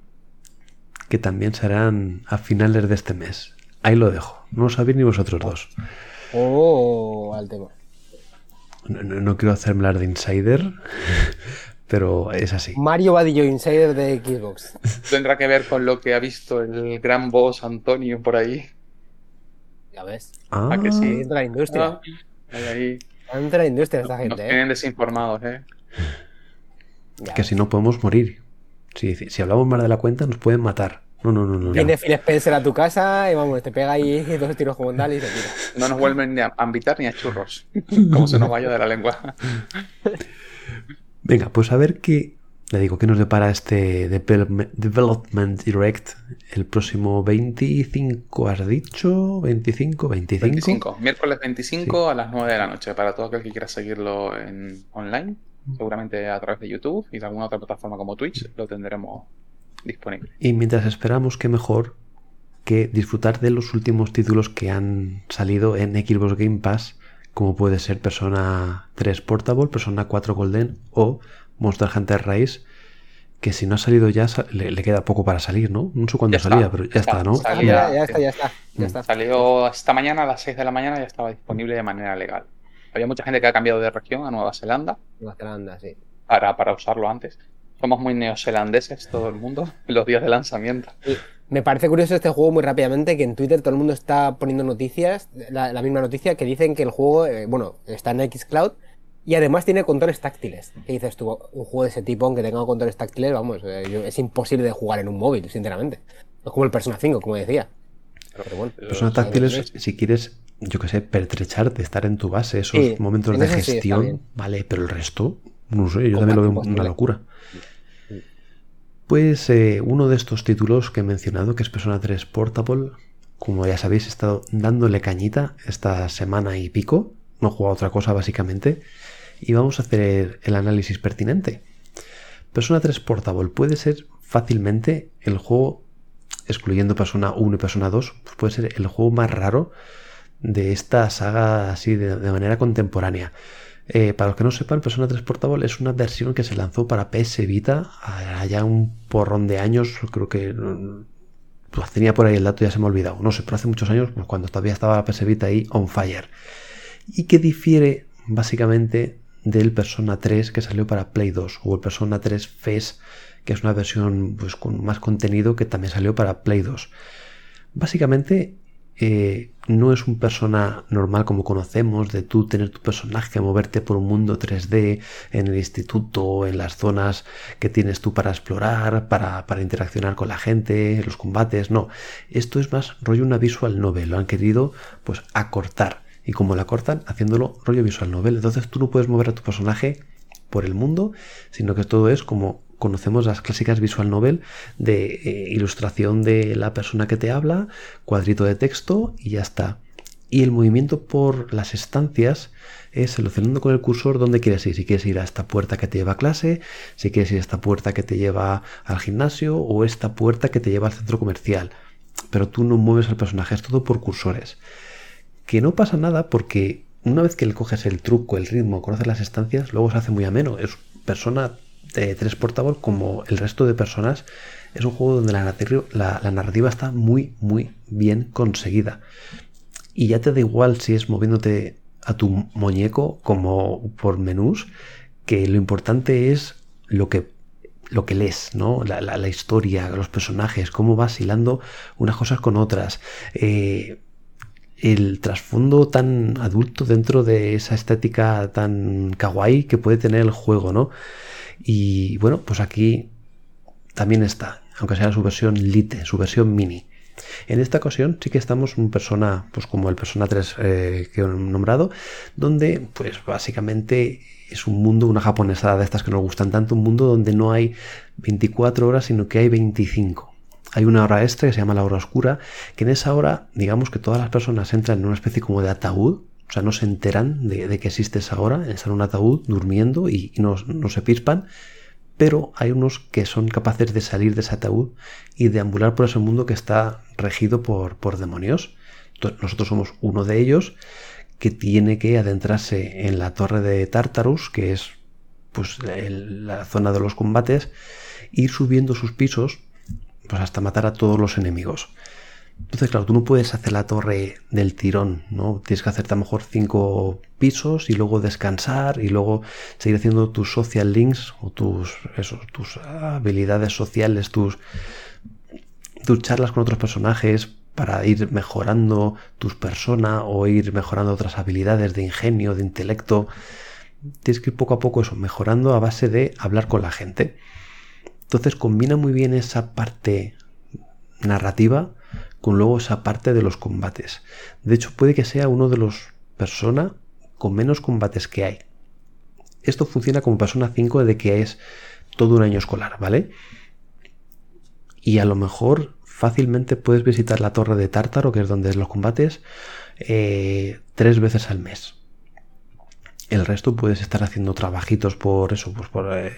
que también serán a finales de este mes. Ahí lo dejo, no lo sabéis ni vosotros dos. Oh, al tema. No, no- no quiero hacerme hablar de insider, pero es así. Mario Vadillo, insider de Xbox. Tendrá que ver con lo que ha visto el gran boss Antonio por ahí. Ya ves. Ah, ¿A que sí? Dentro de la industria. Ah, ahí, ahí. Dentro de la industria esta Nos gente, ¿eh? tienen desinformados, ¿eh? Ya que ves. si no podemos morir. Si, si- hablamos más de la cuenta nos pueden matar. No, no, no, no. no. Viene Phil Spencer a tu casa y vamos, te pega ahí dos tiros como un dal y te tira. No nos vuelven ni a a invitar ni a churros. Como se nos vaya de la lengua. Venga, pues a ver qué. Le digo, ¿qué nos depara este Development, Direct el próximo 25, has dicho? 25, 25. 25, miércoles 25 a las 9 de la noche, para todo aquel que quiera seguirlo en online, seguramente a través de YouTube y de alguna otra plataforma como Twitch, lo tendremos disponible. Y mientras esperamos, qué mejor que disfrutar de los últimos títulos que han salido en Xbox Game Pass, como puede ser Persona 3 Portable, Persona 4 Golden o Monster Hunter Rise, que si no ha salido ya le, queda poco para salir, ¿no? No sé cuándo salía, pero ya está, ¿no? ya, está, ya está, ya está. Salió esta mañana a las 6 de la mañana ya estaba disponible de manera legal. Había mucha gente que ha cambiado de región a Nueva Zelanda. Nueva Zelanda, sí. Para, para usarlo antes. Somos muy neozelandeses todo el mundo en los días de lanzamiento. Me parece curioso este juego muy rápidamente que en Twitter todo el mundo está poniendo noticias, la, misma noticia que dicen que el juego, eh, bueno, está en Xcloud y además tiene controles táctiles. ¿Qué dices tú? Un juego de ese tipo, aunque tenga controles táctiles, vamos, eh, es imposible de jugar en un móvil, sinceramente. Es como el Persona 5, como decía. Pero bueno, Persona táctiles, si quieres, yo qué sé, pertrecharte, estar en tu base, esos momentos de gestión, vale, pero el resto, no sé, yo también lo veo una locura. Pues eh, uno de estos títulos que he mencionado, que es Persona 3 Portable, como ya sabéis, he estado dándole cañita esta semana y pico. No he jugado otra cosa básicamente. Y vamos a hacer el análisis pertinente. Persona 3 Portable puede ser fácilmente el juego, excluyendo Persona 1 y Persona 2, pues puede ser el juego más raro de esta saga así de manera contemporánea. Eh, para los que no sepan, Persona 3 Portable es una versión que se lanzó para PS Vita allá un porrón de años, creo que pues tenía por ahí el dato, ya se me ha olvidado, no sé, pero hace muchos años, pues cuando todavía estaba la PS Vita ahí on fire. Y que difiere básicamente del Persona 3 que salió para Play 2 o el Persona 3 FES, que es una versión pues, con más contenido que también salió para Play 2. Básicamente eh, no es un persona normal como conocemos, de tú tener tu personaje, moverte por un mundo 3D en el instituto, en las zonas que tienes tú para explorar, para, para interaccionar con la gente, los combates, no. Esto es más rollo una visual novel, lo han querido pues acortar. Y como la cortan, haciéndolo rollo visual novel. Entonces tú no puedes mover a tu personaje por el mundo, sino que todo es como conocemos las clásicas visual novel de eh, ilustración de la persona que te habla, cuadrito de texto y ya está. Y el movimiento por las estancias es seleccionando con el cursor dónde quieres ir. Si quieres ir a esta puerta que te lleva a clase, si quieres ir a esta puerta que te lleva al gimnasio o esta puerta que te lleva al centro comercial. Pero tú no mueves al personaje, es todo por cursores. Que no pasa nada porque una vez que le coges el truco, el ritmo, conoces las estancias, luego se hace muy ameno. Es persona de tres Portable, como el resto de personas, es un juego donde la, narrativa está muy, muy bien conseguida. Y ya te da igual si es moviéndote a tu muñeco como por menús, que lo importante es lo que, lo que lees, ¿no? La, historia, los personajes, cómo vas hilando unas cosas con otras. Eh, el trasfondo tan adulto dentro de esa estética tan kawaii que puede tener el juego, ¿no? Y bueno, pues aquí también está, aunque sea su versión Lite, su versión mini. En esta ocasión sí que estamos en persona, pues como el Persona 3 eh, que he nombrado, donde pues básicamente es un mundo, una japonesada de estas que nos gustan tanto, un mundo donde no hay 24 horas, sino que hay 25. Hay una hora extra que se llama la hora oscura, que en esa hora, digamos que todas las personas entran en una especie como de ataúd, o sea, no se enteran de, que existe esa hora, están en un ataúd durmiendo y, no, se pispan, pero hay unos que son capaces de salir de ese ataúd y deambular por ese mundo que está regido por, demonios. nosotros somos uno de ellos que tiene que adentrarse en la torre de Tartarus, que es pues la zona de los combates, ir subiendo sus pisos pues hasta matar a todos los enemigos. Entonces, claro, tú no puedes hacer la torre del tirón, ¿no? Tienes que hacerte a lo mejor cinco pisos y luego descansar y luego seguir haciendo tus social links o tus, tus habilidades sociales, tus, tus charlas con otros personajes para ir mejorando tus personas o ir mejorando otras habilidades de ingenio, de intelecto. Tienes que ir poco a poco eso, mejorando a base de hablar con la gente. Entonces combina muy bien esa parte narrativa con luego esa parte de los combates. De hecho, puede que sea uno de los persona con menos combates que hay. Esto funciona como persona 5 de que es todo un año escolar, ¿vale? Y a lo mejor fácilmente puedes visitar la torre de Tártaro, que es donde es los combates, eh, tres veces al mes. El resto puedes estar haciendo trabajitos por eso, pues por, eh,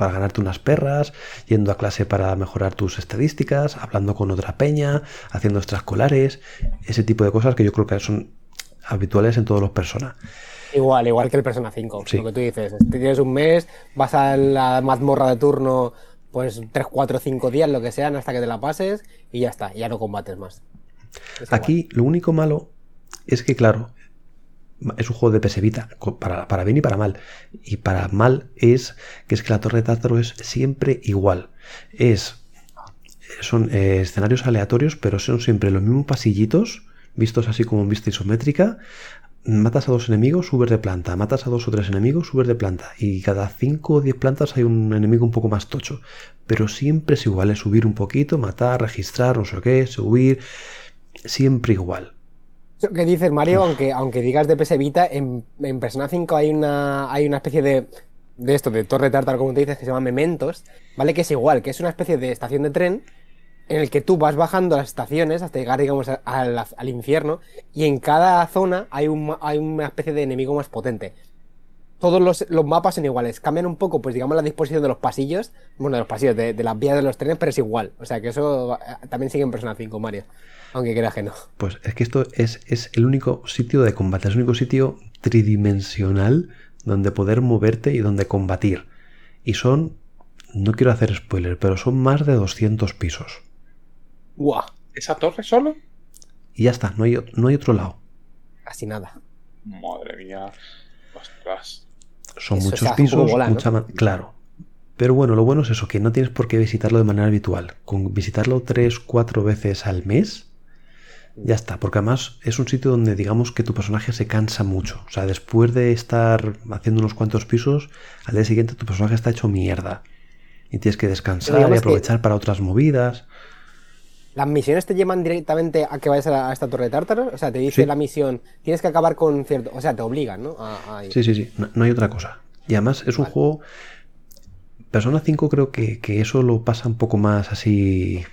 para ganarte unas perras, yendo a clase para mejorar tus estadísticas, hablando con otra peña, haciendo extraescolares, ese tipo de cosas que yo creo que son habituales en todos los personas. Igual, igual que el Persona 5, lo que tú dices. Tienes un mes, vas a la mazmorra de turno, pues 3, 4, 5 días, lo que sean, hasta que te la pases y ya está, ya no combates más. Aquí lo único malo es que, claro, es un juego de PS Vita, para, para, bien y para mal. Y para mal es que es que la Torre de Tártaro es siempre igual. Es. Son eh, escenarios aleatorios, pero son siempre los mismos pasillitos, vistos así como en vista isométrica. Matas a dos enemigos, subes de planta. Matas a dos o tres enemigos, subes de planta. Y cada cinco o diez plantas hay un enemigo un poco más tocho. Pero siempre es igual, es subir un poquito, matar, registrar, no sé qué, subir. Siempre igual que dices, Mario, aunque, aunque digas de PS Vita, en, Persona 5 hay una, hay una especie de, de esto, de torre tártaro, como te dices, que se llama Mementos, ¿vale? Que es igual, que es una especie de estación de tren en el que tú vas bajando las estaciones hasta llegar, digamos, al, infierno, y en cada zona hay, un, hay una especie de enemigo más potente. Todos los, mapas son iguales, cambian un poco, pues digamos, la disposición de los pasillos, bueno, de los pasillos, de, de las vías de los trenes, pero es igual. O sea que eso eh, también sigue en Persona 5, Mario. Aunque creas que no. Pues es que esto es, es el único sitio de combate, es el único sitio tridimensional donde poder moverte y donde combatir. Y son, no quiero hacer spoiler, pero son más de 200 pisos. ¡Guau! ¿Esa torre solo? Y ya está, no hay, no hay otro lado. Casi nada. Madre mía. Ostras. Son muchos pisos, mucha claro. Pero bueno, lo bueno es eso, que no tienes por qué visitarlo de manera habitual. Con visitarlo 3, 4 veces al mes, ya está, porque además es un sitio donde digamos que tu personaje se cansa mucho. O sea, después de estar haciendo unos cuantos pisos, al día siguiente tu personaje está hecho mierda. Y tienes que descansar y aprovechar para otras movidas. ¿Las misiones te llevan directamente a que vayas a, esta torre de tártaro? O sea, te dice la misión, tienes que acabar con cierto... O sea, te obligan, ¿no? Sí, sí, sí, no, hay otra cosa. Y además es un juego... Persona 5 creo que, que eso lo pasa un poco más así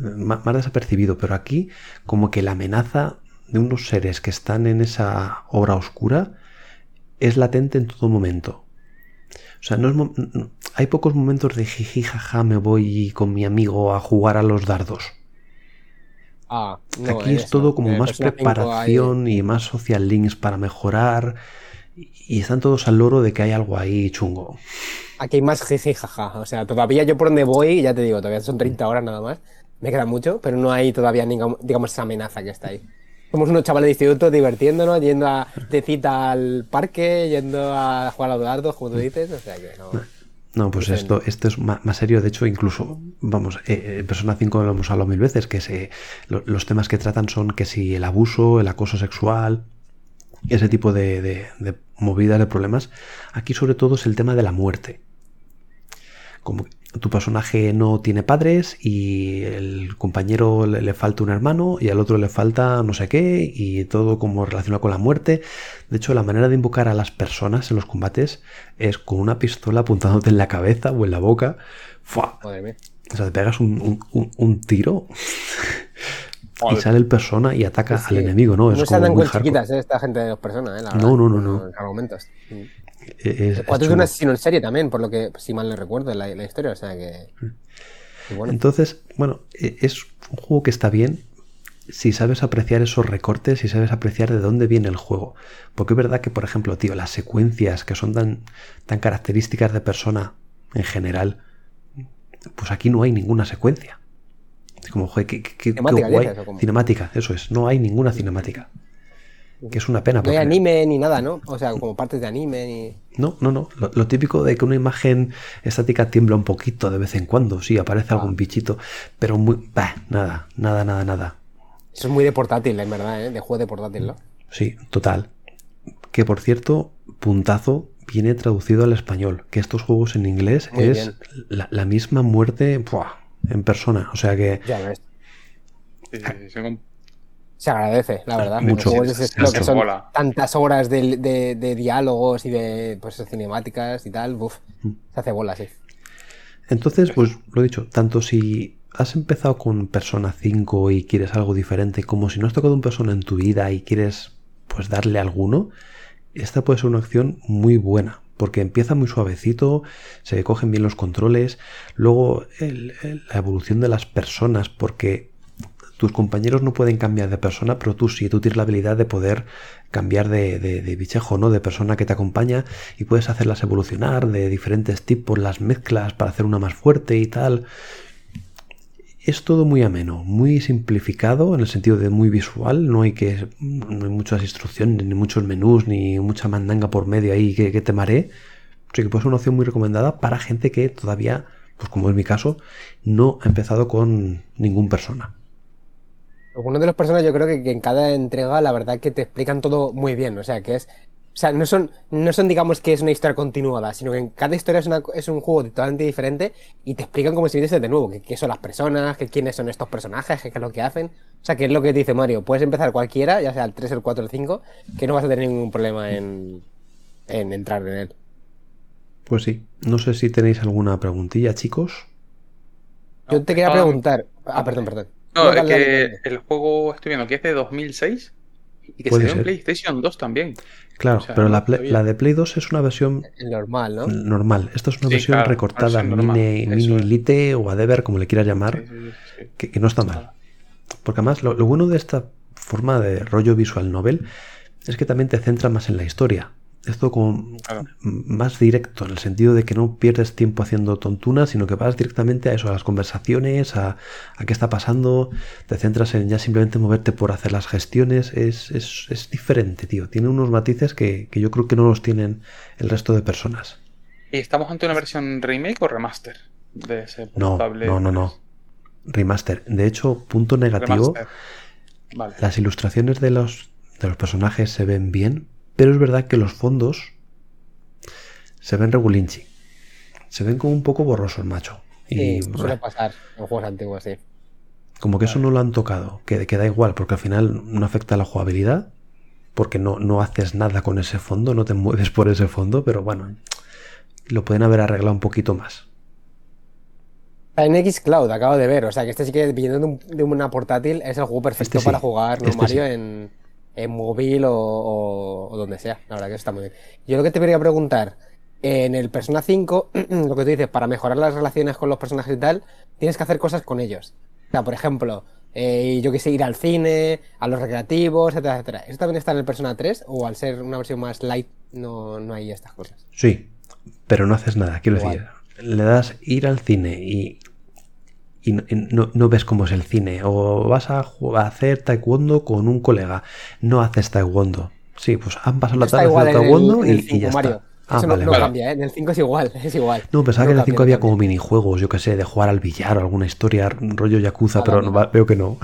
más, desapercibido, pero aquí como que la amenaza de unos seres que están en esa hora oscura es latente en todo momento. O sea, no hay pocos momentos de jiji, jaja, me voy con mi amigo a jugar a los dardos. Ah, Aquí es todo como más preparación y más social links para mejorar. Y están todos al loro de que hay algo ahí chungo. Aquí hay más jiji, jaja. O sea, todavía yo por donde voy, ya te digo, todavía son 30 horas nada más me queda mucho, pero no hay todavía, digamos, esa amenaza que está ahí. Somos unos chavales de instituto divirtiéndonos, yendo a, de cita al parque, yendo a jugar a los dardos, como tú dices, o sea que no... No, pues esto, esto es más, serio. De hecho, incluso, vamos, eh, en Persona 5 lo hemos hablado mil veces, que se, los temas que tratan son que si el abuso, el acoso sexual, ese tipo de, de, de movidas, de problemas. Aquí sobre todo es el tema de la muerte. Como tu personaje no tiene padres y el compañero le, falta un hermano y al otro le falta no sé qué y todo como relacionado con la muerte. De hecho, la manera de invocar a las personas en los combates es con una pistola apuntándote en la cabeza o en la boca. ¡Fua! O sea, te pegas un, tiro y sale el persona y ataca al enemigo, ¿no? Es no como chiquitas, ¿eh? esta gente de dos personas, ¿eh? no, no, no, no. Argumentos. Es, es un asesino en serie también, por lo que, si mal le recuerdo, la, la historia. O sea que. Entonces, bueno, e, es un juego que está bien si sabes apreciar esos recortes y sabes apreciar de dónde viene el juego. Porque es verdad que, por ejemplo, tío, las secuencias que son tan, tan características de persona en general, pues aquí no hay ninguna secuencia. Es como, joder, qué, qué, guay. Cinemática, eso es, no hay ninguna cinemática. Que es una pena. No hay anime ni nada, ¿no? O sea, como partes de anime ni... No, no, no. Lo, típico de que una imagen estática tiembla un poquito de vez en cuando. Sí, aparece algún ah. bichito. Pero muy... Bah, nada, nada, nada, nada. Eso es muy de portátil, en verdad, ¿eh? De juego de portátil, ¿no? Sí, total. Que por cierto, puntazo viene traducido al español. Que estos juegos en inglés es la, misma muerte en persona. O sea que... Ya ves. Se agradece, la verdad. Mucho. que son tantas horas de, diálogos y de pues, cinemáticas y tal, uf, se hace bola, sí. Entonces, pues lo he dicho, tanto si has empezado con Persona 5 y quieres algo diferente, como si no has tocado un Persona en tu vida y quieres pues darle alguno, esta puede ser una opción muy buena, porque empieza muy suavecito, se cogen bien los controles, luego la evolución de las personas, porque tus compañeros no pueden cambiar de persona, pero tú sí, tú tienes la habilidad de poder cambiar de, de, bichejo, ¿no? De persona que te acompaña y puedes hacerlas evolucionar de diferentes tipos, las mezclas para hacer una más fuerte y tal. Es todo muy ameno, muy simplificado en el sentido de muy visual, no hay que no hay muchas instrucciones, ni muchos menús, ni mucha mandanga por medio ahí que, que te maree. Así que puede ser una opción muy recomendada para gente que todavía, pues como es mi caso, no ha empezado con ningún persona. Algunos de los personajes yo creo que, en cada entrega la verdad que te explican todo muy bien, o sea, que es... O sea, no son, no son digamos que es una historia continuada, sino que en cada historia es, una, es un juego totalmente diferente y te explican como si viniese de nuevo, qué son las personas, que quiénes son estos personajes, qué es lo que hacen. O sea, que es lo que dice Mario, puedes empezar cualquiera, ya sea el 3, el 4, el 5, que no vas a tener ningún problema en, en entrar en él. Pues sí, no sé si tenéis alguna preguntilla, chicos. Yo te quería preguntar... Ah, perdón, perdón. No, es que el juego estoy viendo que es de 2006 y que salió en PlayStation 2 también. Claro, pero la, de Play 2 es una versión normal, ¿no? Normal. Esto es una versión recortada, mini, mini lite o whatever, como le quieras llamar, que, no está mal. Porque además lo, bueno de esta forma de rollo visual novel es que también te centra más en la historia esto como más directo, en el sentido de que no pierdes tiempo haciendo tontunas, sino que vas directamente a eso, a las conversaciones, a, qué está pasando, te centras en ya simplemente moverte por hacer las gestiones, es, es, diferente, tío. Tiene unos matices que, yo creo que no los tienen el resto de personas. ¿Y estamos ante una versión remake o remaster de ese No, no, no, no. Remaster. De hecho, punto negativo. Las ilustraciones de los, de los personajes se ven bien, pero es verdad que los fondos se ven regulinchi. Se ven como un poco borrosos, macho. Y, sí, suele pasar en juegos antiguos, sí. Como que eso no lo han tocado, que, da igual, porque al final no afecta a la jugabilidad, porque no, no haces nada con ese fondo, no te mueves por ese fondo, pero bueno, lo pueden haber arreglado un poquito más. En X Cloud, acabo de ver, o sea que este sí que viniendo de, una portátil es el juego perfecto este para jugar, ¿no, este Mario? En, en móvil o, donde sea. La verdad que está muy bien. Yo lo que te quería preguntar, en el Persona 5, lo que tú dices, para mejorar las relaciones con los personajes y tal, tienes que hacer cosas con ellos. O sea, por ejemplo, eh, yo que sé, ir al cine, a los recreativos, etcétera, etcétera. ¿Eso también está en el Persona 3 o al ser una versión más light no, no hay estas cosas? Sí, pero no haces nada, quiero decir. Le das ir al cine y y no, ves cómo es el cine. O vas a, hacer taekwondo con un colega. No haces taekwondo. Sí, pues han pasado la tarde haciendo taekwondo y, ya está. Ah, Eso no, cambia, ¿eh? En el 5 es igual, es igual. No, pensaba que en el 5 había como minijuegos, yo que sé, de jugar al billar o alguna historia, rollo Yakuza, pero veo que no.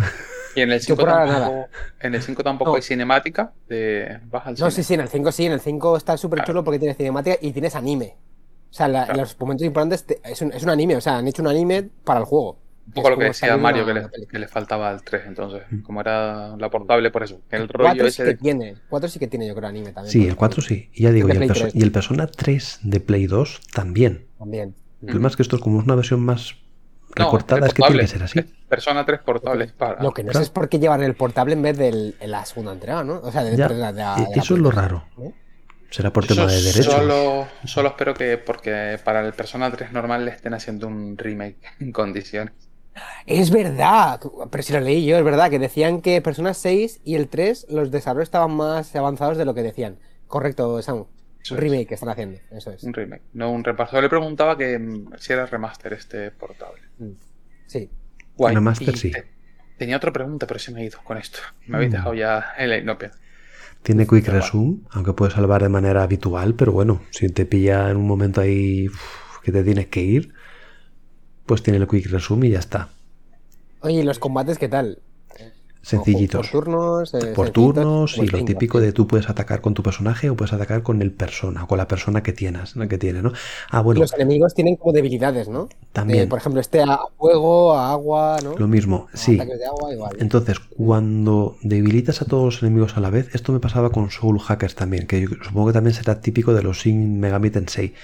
Y en el 5 tampoco, en el 5 tampoco hay cinemática de No, sí, sí, en el 5 sí, en el 5 está súper chulo porque tienes cinemática y tienes anime. O sea, en los momentos importantes es un, es un anime, o sea, han hecho un anime para el juego. Un poco lo que decía Mario que le, faltaba al 3, entonces, mm. como era la portable, por eso. El, rollo 4 sí que tiene, 4 sí que tiene, yo creo, anime también. Sí, el 4 sí. Y ya digo, y el, y el, Persona 3 de Play 2 también. También. El más que esto es como una versión más recortada, es que tiene que ser así. Persona 3 portables para. Lo que no sé es por qué llevan el portable en vez de la segunda entrega, ¿no? O sea, de, ya, de, eso es lo raro. Será por tema de derechos. Solo, solo espero que porque para el Persona 3 normal le estén haciendo un remake en condiciones. Es verdad, pero si lo leí yo, es verdad, que decían que Persona 6 y el 3 los desarrollos estaban más avanzados de lo que decían. Correcto, Sam. un remake que están haciendo, eso es. Un remake, no un repaso. Le preguntaba que mm, si era remaster este portable. Mm, sí. Guay. Remaster, sí. tenía otra pregunta, pero se me ha ido con esto. Me habéis mm. dejado ya en la inopia. Tiene Quick Resume, aunque puede salvar de manera habitual, pero bueno, si te pilla en un momento ahí que te tienes que ir, pues tiene el quick resume y ya está. Oye, ¿y los combates qué tal? Sencillitos. Por turnos. Eh, por turnos y lo típico de tú puedes atacar con tu personaje o puedes atacar con el persona o con la persona que tienes, que tiene, ¿no? Ah, bueno. Los enemigos tienen como debilidades, ¿no? También. por ejemplo, este a fuego, a agua, ¿no? Lo mismo, sí. Entonces, cuando debilitas a todos los enemigos a la vez, esto me pasaba con Soul Hackers también, que supongo que también será típico de los Shin Megami Tensei.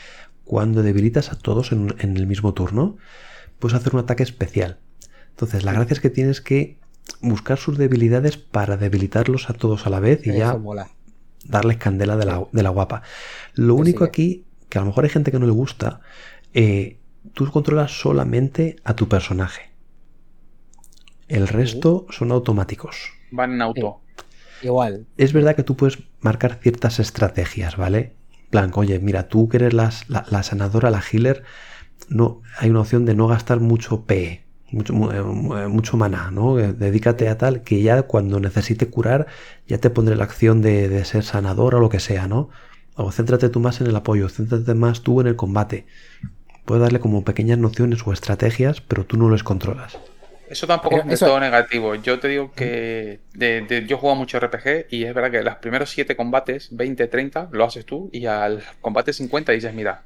Cuando debilitas a todos en el mismo turno, puedes hacer un ataque especial. Entonces, la gracia es que tienes que buscar sus debilidades para debilitarlos a todos a la vez y ya darles candela de la, guapa. Lo único aquí, que a lo mejor hay gente que no le gusta, eh, tú controlas solamente a tu personaje. El resto son automáticos. Van en auto. Igual. Es verdad que tú puedes marcar ciertas estrategias, ¿vale? Plan, oye, mira, tú que eres las- la, sanadora, la healer, no, hay una opción de no gastar mucho PE, mucho, mu- eh, maná, ¿no? Eh, Dedícate a tal que ya cuando necesite curar, ya te pondré la acción de, de ser sanadora o lo que sea, ¿no? O céntrate tú más en el apoyo, céntrate más tú en el combate. Puedes darle como pequeñas nociones o estrategias, pero tú no los controlas. Eso tampoco Pero es eso- todo negativo. Yo te digo que de- de- yo juego mucho RPG y es verdad que los primeros 7 combates, 20, 30, lo haces tú y al combate 50 dices, mira,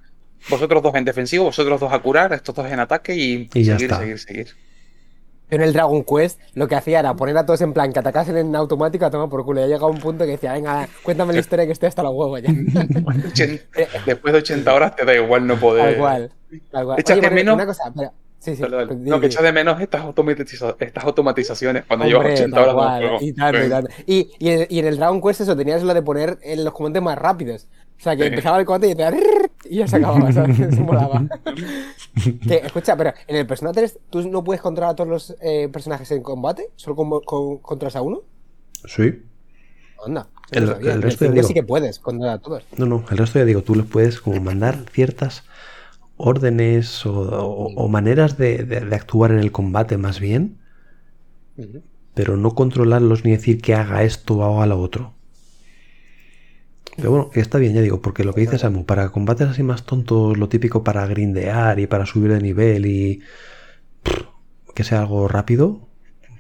vosotros dos en defensivo, vosotros dos a curar, estos dos en ataque y, Y ya seguir, está. seguir, seguir. Yo en el Dragon Quest lo que hacía era poner a todos en plan que atacasen en automático a tomar por culo. Ya llegaba un punto que decía, venga, cuéntame la historia que estoy hasta los huevos ya. Después de 80 horas te da igual no poder... Tal cual. Tal cual. Oye, menos- Una cosa. Sí, sí. Dale, dale. pues, No, di, que echas de menos estas, automatiza- estas automatizaciones cuando llevas Hombre, 80 tal horas de cual, juego. Y, tanto, y, tanto. Y- y en, y en el Dragon Quest eso tenías lo de poner en los combates más rápidos. O sea, que Sí. empezaba el combate y "Rrrr", y ya se acababa, ¿sabes? Se molaba. que, escucha, pero en el Persona 3 tú no puedes controlar a todos los eh, personajes en combate, solo con, con- controlas a uno. Sí. Anda. El- el resto ya cinco digo. sí que puedes controlar a todos. No, no, el resto ya digo, tú les puedes como mandar ciertas órdenes o, o- o maneras de, de- de actuar en el combate más bien, pero no controlarlos ni decir que haga esto o haga lo otro. Pero bueno, está bien, ya digo, porque lo que dice Samu, para combates así más tontos, lo típico para grindear y para subir de nivel y pff, que sea algo rápido,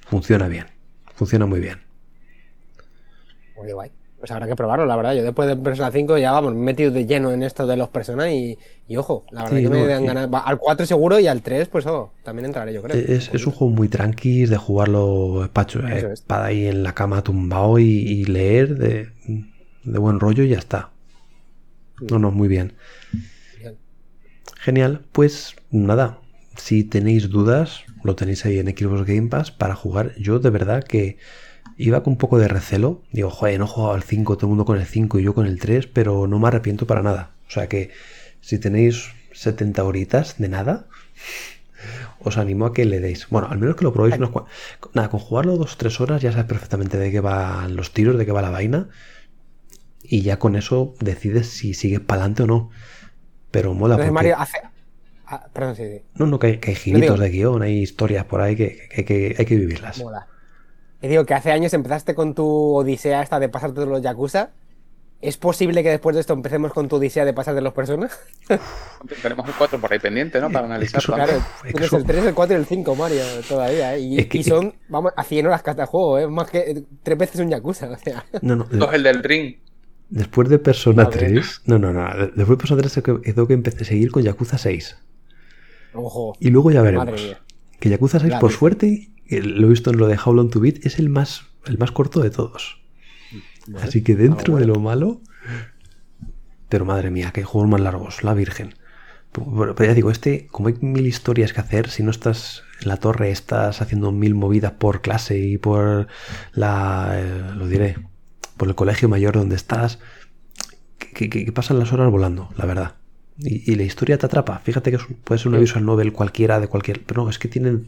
funciona bien, funciona muy bien. Muy guay. Pues habrá que probarlo, la verdad. Yo después de Persona 5 ya vamos, metido de lleno en esto de los personas y, y ojo, la verdad Sí, que me dan ganas. Al 4 seguro y al 3, pues oh, también entraré, yo creo. Es, es un juego muy tranqui de jugarlo pacho, eh, es. para ahí en la cama tumbado y, y leer de, de buen rollo y ya está. No, no, muy bien. Bien. Genial, pues nada, si tenéis dudas, lo tenéis ahí en Xbox Game Pass para jugar. Yo de verdad que iba con un poco de recelo. Digo, joder, no he jugado al 5, todo el mundo con el 5 y yo con el 3, pero no me arrepiento para nada. O sea que si tenéis 70 horitas de nada, os animo a que le deis. Bueno, al menos que lo probéis unos Nada, con jugarlo dos o tres horas ya sabes perfectamente de qué van los tiros, de qué va la vaina. Y ya con eso decides si sigues para adelante o no. Pero mola porque... Mario hace. ah, perdón, sí, sí. No, no, que hay, que hay giritos digo- de guion, hay historias por ahí que, que- que hay que vivirlas. Mola. Digo que hace años empezaste con tu odisea esta de pasarte de los Yakuza. ¿Es posible que después de esto empecemos con tu odisea de pasar de los personas? Tenemos el 4 por ahí pendiente, ¿no? Para Es que analizar. Claro, es que tienes el 3, el 4 y el 5, Mario, todavía, ¿eh? Y, Es que- y son, vamos, a 100 horas cada juego, ¿eh? Más que tres veces un Yakuza, o sea. No, no, Dos, el del ring. después de Persona A ver. 3... No, no, no. Después de Persona 3 tengo que- tengo que empecé a seguir con Yakuza 6. Ojo. Y luego ya veremos. Madre mía. Que Yakuza 6, La por suerte, lo he visto en lo de How Long to Beat, es el más, el más corto de todos. Así que dentro Ah, de lo malo... Pero madre mía, que juegos más largos, la Virgen. Pero, pero ya digo, este, como hay mil historias que hacer, si no estás en la torre, estás haciendo mil movidas por clase y por la, eh, lo diré, por el colegio mayor donde estás, que, que- que pasan las horas volando, la verdad. Y, y la historia te atrapa. Fíjate que puede ser una visual novel cualquiera de cualquier, pero no, es que tiene,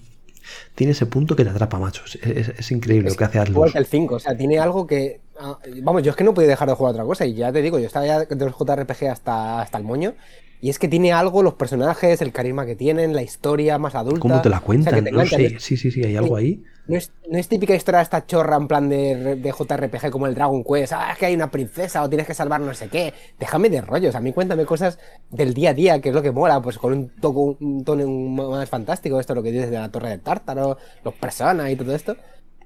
tiene ese punto que te atrapa, macho. Es, es- es increíble Es lo que hace Igual Atlus. que el 5, o sea, tiene algo que. ah, vamos, yo es que no podía dejar de jugar otra cosa, y ya te digo, yo estaba ya de los JRPG hasta, hasta el moño, y es que tiene algo, los personajes, el carisma que tienen, la historia más adulta. ¿Cómo te la o sea, cuentan? que te no sé. Sí, sí, sí, hay algo ahí. No es, no es típica historia esta chorra en plan de, JRPG como el Dragon Quest. Ah, es que hay una princesa o tienes que salvar no sé qué. Déjame de rollos. A mí cuéntame cosas del día a día, que es lo que mola, pues con un, toco, un tono más fantástico. Esto lo que dices de la Torre de Tártaro, los personas y todo esto.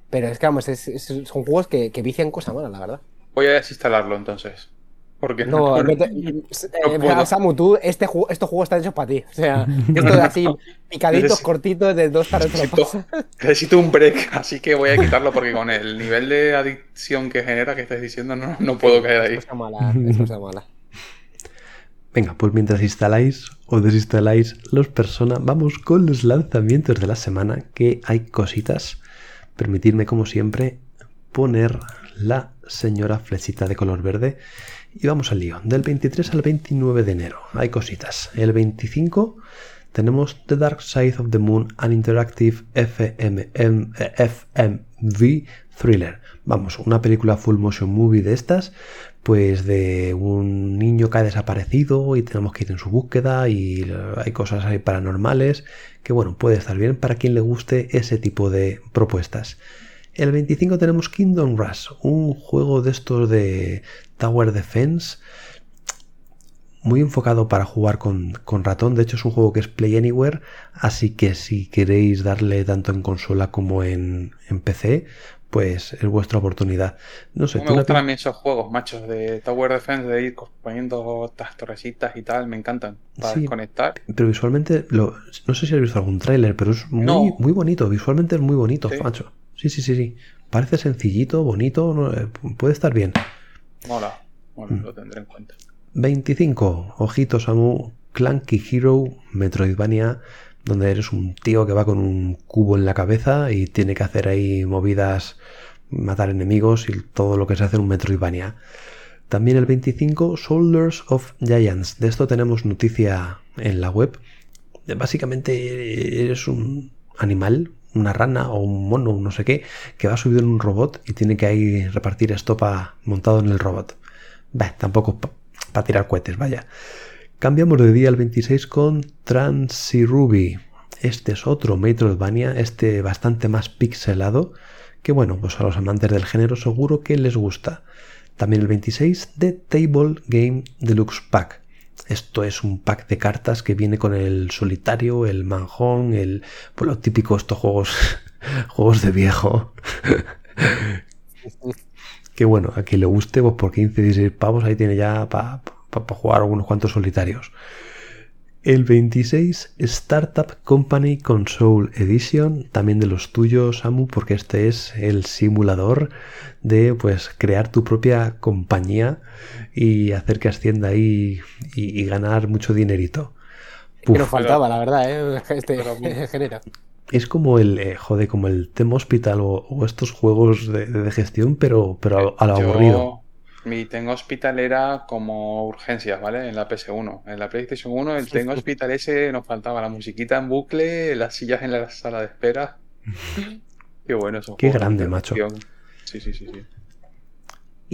Pero es que, vamos, son juegos que, que vician cosas malas, la verdad. Voy a desinstalarlo entonces. Porque No, no te- eh, puedo. Samu, tú, este juego, estos juegos están hechos para ti. O sea, esto es así, picaditos, Necesito- cortitos, de dos tardes necesito, necesito un break, así que voy a quitarlo porque con el nivel de adicción que genera que estáis diciendo no, no puedo caer ahí. Es cosa mala, es cosa mala. Venga, pues mientras instaláis o desinstaláis los Persona, vamos con los lanzamientos de la semana, que hay cositas. Permitidme, como siempre, poner la señora flechita de color verde. Y vamos al lío. Del 23 al 29 de enero hay cositas. El 25 tenemos The Dark Side of the Moon, an interactive FMV thriller. Vamos, una película full motion movie de estas, pues de un niño que ha desaparecido y tenemos que ir en su búsqueda y hay cosas ahí paranormales que bueno, puede estar bien para quien le guste ese tipo de propuestas. El 25 tenemos Kingdom Rush, un juego de estos de Tower Defense muy enfocado para jugar con, ratón. De hecho, es un juego que es Play Anywhere. Así que si queréis darle tanto en consola como en, en PC, pues es vuestra oportunidad. No sé, me gustan a mí esos juegos, machos, de Tower Defense, de ir poniendo estas torrecitas y tal, me encantan para conectar. Pero visualmente, lo, no sé si has visto algún tráiler, pero es muy, muy bonito, visualmente es muy bonito, macho. Sí, sí, sí, sí. Parece sencillito, bonito, eh, puede estar bien. Mola, bueno, mm. lo tendré en cuenta. 25. Ojitos Samu, Clanky Hero, Metroidvania donde eres un tío que va con un cubo en la cabeza y tiene que hacer ahí movidas, matar enemigos y todo lo que se hace en un Metroidvania. También el 25, Soldiers of Giants. De esto tenemos noticia en la web. Básicamente eres un animal, una rana o un mono, no sé qué, que va subido en un robot y tiene que ahí repartir estopa montado en el robot. Bah, tampoco para tirar cohetes, vaya. Cambiamos de día al 26 con Ruby. Este es otro Metroidvania, este bastante más pixelado, que bueno, pues a los amantes del género seguro que les gusta. También el 26 de Table Game Deluxe Pack. Esto es un pack de cartas que viene con el solitario, el manjón, el. Pues lo típico, estos juegos. juegos de viejo. que bueno, a quien le guste, pues por 15, 16 pavos ahí tiene ya para para jugar unos cuantos solitarios. El 26 Startup Company Console Edition, también de los tuyos, Samu, porque este es el simulador de pues crear tu propia compañía y hacer que ascienda ahí y, ganar mucho dinerito. Que nos faltaba, la verdad, ¿eh? este genera. Es como el, eh, joder, como el Tem Hospital o, estos juegos de, gestión, pero, pero a, lo aburrido. Mi Ten Hospital era como urgencias, ¿vale? En la PS1. En la PlayStation 1, el Ten Hospital ese nos faltaba la musiquita en bucle, las sillas en la sala de espera. Qué bueno eso. Qué grande, macho. Sí, sí, sí, sí.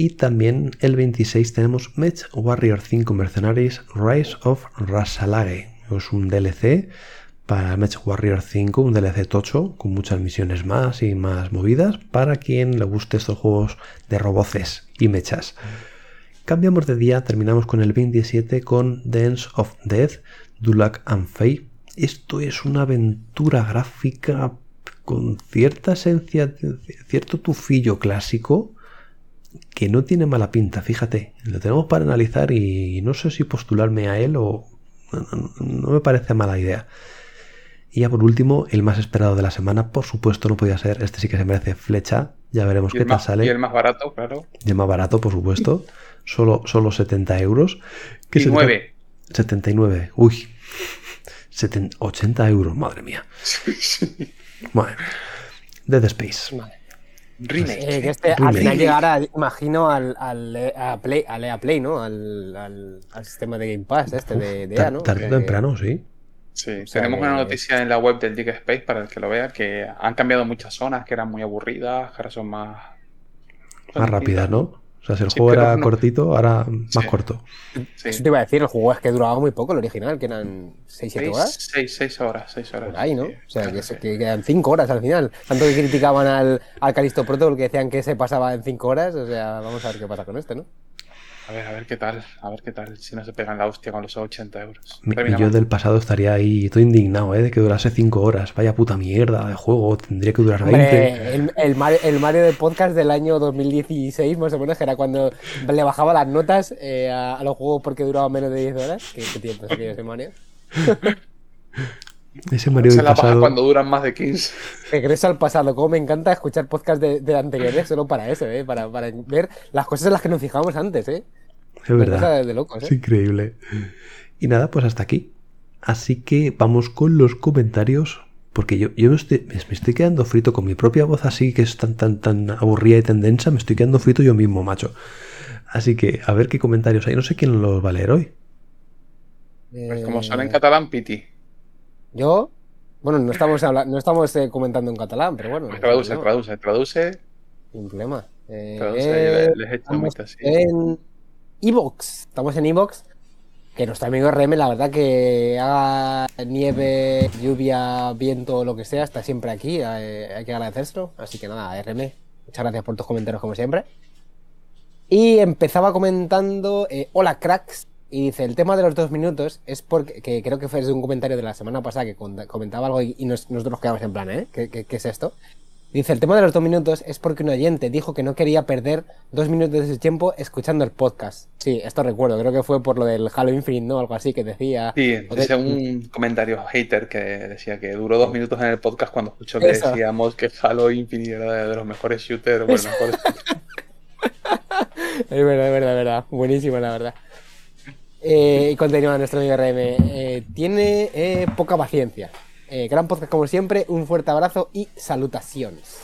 Y también el 26 tenemos Mech Warrior 5 Mercenaries Rise of Rasalage. Es un DLC para Mech Warrior 5, un DLC tocho con muchas misiones más y más movidas para quien le guste estos juegos de roboces y mechas. Cambiamos de día, terminamos con el 27 con Dance of Death, Dulac and Faye. Esto es una aventura gráfica con cierta esencia, cierto tufillo clásico que no tiene mala pinta, fíjate. Lo tenemos para analizar y no sé si postularme a él o no, me parece mala idea. Y ya por último, el más esperado de la semana, por supuesto, no podía ser. Este sí que se merece flecha. Ya veremos qué tal sale. Y el más barato, claro. Y el más barato, por supuesto. Solo, solo 70 euros. ¿Qué 9. 79. Uy. 80 euros, madre mía. Bueno. Dead Space. Remake. Eh, que este al final llegará, imagino, al, al, a Play, al EA Play, ¿no? Al, al, al sistema de Game Pass este de, de EA, ¿no? Tarde o temprano, sí. Sí, tenemos una noticia en la web del Dig Space para el que lo vea, que han cambiado muchas zonas que eran muy aburridas, que ahora son más... Más rápidas, ¿no? O sea, si el juego era cortito, ahora más corto. Eso te iba a decir, el juego es que duraba muy poco el original, que eran 6-7 horas. 6 horas, 6 horas. Por ahí, ¿no? O sea, que, quedan 5 horas al final. Tanto que criticaban al, al Calisto Protocol que decían que se pasaba en 5 horas, o sea, vamos a ver qué pasa con este, ¿no? A ver, a ver qué tal, a ver qué tal, si no se pegan la hostia con los 80 euros. yo del pasado estaría ahí, estoy indignado, ¿eh? De que durase 5 horas. Vaya puta mierda de juego, tendría que durar 20. el, el, Mario, el, Mario, de podcast del año 2016, más o menos, que era cuando le bajaba las notas eh, a, los juegos porque duraban menos de 10 horas. ¿Qué, tiempo sería ese Mario? Ese Mario del pasado. cuando duran más de 15. Regresa al pasado. Como me encanta escuchar podcast de, de anteriores solo para eso, ¿eh? Para, para, ver las cosas en las que nos fijamos antes, ¿eh? Es verdad. ¿eh? Es increíble. Y nada, pues hasta aquí. Así que vamos con los comentarios. Porque yo, yo me, estoy, me, estoy, quedando frito con mi propia voz así, que es tan, tan, tan aburrida y tan densa. Me estoy quedando frito yo mismo, macho. Así que a ver qué comentarios hay. No sé quién los va a leer hoy. Pues como son en Eh, catalán, Piti. Yo, bueno, no estamos, no estamos eh, comentando en catalán, pero bueno. Pues traduce, traduce, traduce, Sin problema. Eh, traduce le- les mucho así. en Evox. Estamos en Evox. Que nuestro amigo RM, la verdad que haga nieve, lluvia, viento, lo que sea, está siempre aquí. eh, hay que agradecérselo. Así que nada, RM, muchas gracias por tus comentarios como siempre. Y empezaba comentando, eh, hola cracks, y dice, el tema de los dos minutos es porque, que creo que fue desde un comentario de la semana pasada que comentaba algo y, y nos- nosotros nos quedamos en plan, ¿eh? ¿Qué, qué- qué es esto? Dice, el tema de los dos minutos es porque un oyente dijo que no quería perder dos minutos de su tiempo escuchando el podcast. Sí, esto recuerdo, creo que fue por lo del Halo Infinite, ¿no? Algo así que decía... Sí, dice un comentario hater que decía que duró dos minutos en el podcast cuando escuchó que Eso. decíamos que Halo Infinite era de, de los mejores shooters. Bueno, mejores Es verdad, es verdad, es verdad. Buenísimo, la verdad. Eh, y continúa nuestro amigo RM. Eh, tiene eh, poca paciencia. Eh, gran podcast como siempre. Un fuerte abrazo y salutaciones.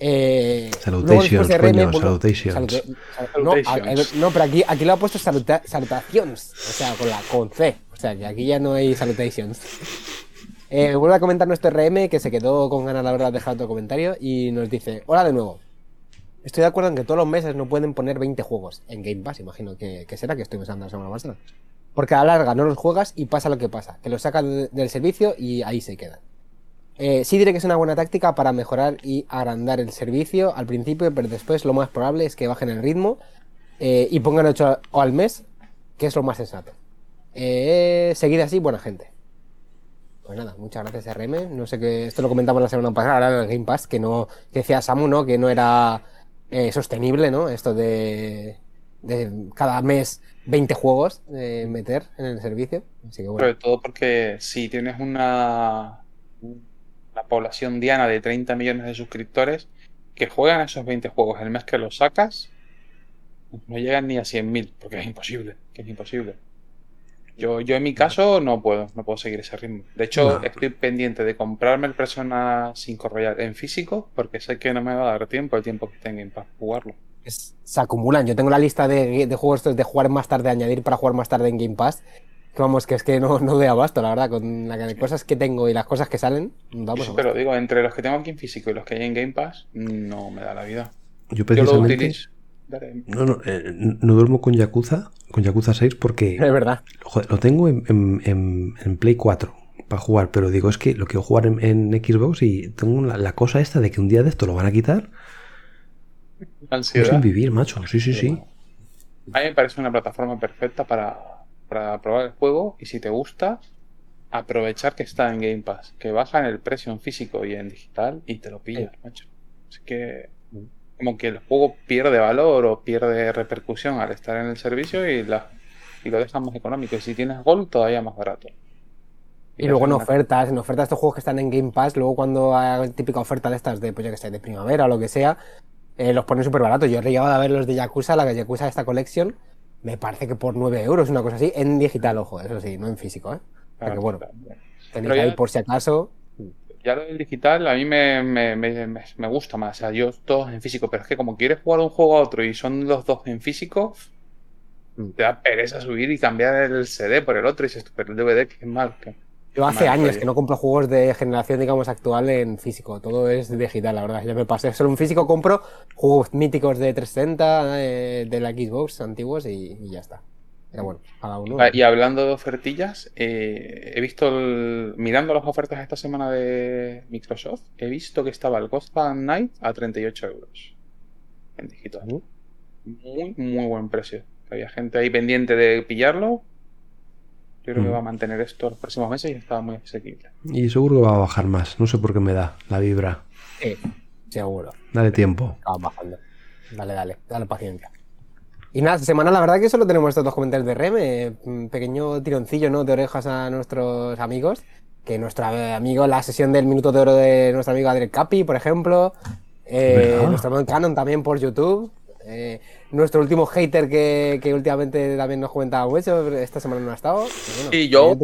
Eh, Salutations, de RM, coño, bueno, salutations. salute- sal- no, a- no, pero aquí, aquí lo ha puesto saluta- salutations. O sea, con la con C. O sea, que aquí ya no hay salutations. Eh, vuelve a comentar nuestro RM que se quedó con ganas la verdad de dejar otro comentario y nos dice: Hola de nuevo. Estoy de acuerdo en que todos los meses no pueden poner 20 juegos en Game Pass, imagino que, que será que estoy pensando la semana pasada. Porque a la larga no los juegas y pasa lo que pasa, que los sacan de- del servicio y ahí se quedan. Eh, sí diré que es una buena táctica para mejorar y agrandar el servicio al principio, pero después lo más probable es que bajen el ritmo eh, y pongan 8 al mes, que es lo más sensato. Eh, así, buena gente. Pues nada, muchas gracias RM. No sé qué, esto lo comentamos la semana pasada, ahora en el Game Pass, que no, que decía Samu, ¿no? Que no era eh, sostenible, ¿no? Esto de, de cada mes 20 juegos eh, meter en el servicio. Así que bueno. Sobre todo porque si tienes una, una población diana de 30 millones de suscriptores que juegan esos 20 juegos el mes que los sacas, no llegan ni a 100.000, porque es imposible, que es imposible. Yo, yo en mi caso no puedo, no puedo seguir ese ritmo. De hecho, No. estoy pendiente de comprarme el Persona 5 Royal en físico, porque sé que no me va a dar tiempo el tiempo que tengan para jugarlo. Es- se acumulan. Yo tengo la lista de, de juegos estos de jugar más tarde, añadir para jugar más tarde en Game Pass. Que vamos, que es que no, no doy abasto, la verdad, con la de cosas que tengo y las cosas que salen. Yo Vamos, lo digo, entre los que tengo aquí en físico y los que hay en Game Pass, no me da la vida. Yo Yo lo precisamente utilizo. Dale. no, no, eh, no duermo con Yakuza, con Yakuza 6 porque es verdad. joder, lo tengo en, en- en- en Play 4 para jugar, pero digo, es que lo quiero jugar en, en Xbox y tengo la, la cosa esta de que un día de esto lo van a quitar. Ansiedad. sin vivir, macho. Sí, sí, sí. A mí me parece una plataforma perfecta para, para probar el juego y si te gusta, aprovechar que está en Game Pass, que bajan el precio en físico y en digital y te lo pillas, macho. Así que como que el juego pierde valor o pierde repercusión al estar en el servicio y, la, y lo dejan más económico. Y si tienes Gold, todavía más barato. Y luego en ofertas, en ofertas estos juegos que están en Game Pass, luego cuando hay típica oferta de estas de, pues yo que sé, de primavera o lo que sea, eh, los ponen súper baratos. Yo he llegado a ver los de Yakuza, la Yakuza de esta colección, me parece que por 9 euros, una cosa así, en digital, ojo, eso sí, no en físico, ¿eh? Porque bueno, tenéis ahí ya- por si acaso. Ya lo del digital a mí me, me, me, me- gusta más. O sea, yo todos en físico, pero es que como quieres jugar un juego a otro y son los dos en físico, Mm. te da pereza subir y cambiar el CD por el otro y dices, pero el DVD, que mal. que- Yo hace años que no compro juegos de generación, digamos, actual en físico. Todo es digital, la verdad. Ya me pasé. Solo en físico compro juegos míticos de 360, eh, de la Xbox antiguos y, y ya está. Pero bueno, cada uno. Ah, Y hablando de ofertillas, eh, he visto, el- mirando las ofertas esta semana de Microsoft, he visto que estaba el Gotham Knight a 38 euros en digital. Muy, muy buen precio. Había gente ahí pendiente de pillarlo. Yo creo que Mm. va a mantener esto los próximos meses y estaba muy asequible. Y seguro que va a bajar más. No sé por qué me da la vibra. Sí, seguro. Dale tiempo. Acaba bajando. Dale, dale, dale paciencia. Y nada, esta semana la verdad que solo tenemos estos dos comentarios de Reme. Un pequeño tironcillo ¿no? de orejas a nuestros amigos. Que nuestro eh, amigo, la sesión del minuto de oro de nuestro amigo Adriel Capi, por ejemplo. Eh, nuestro amigo Canon también por YouTube. eh, nuestro último hater que, que últimamente también nos comentaba mucho, pero esta semana no ha estado. bueno, Sí, yo-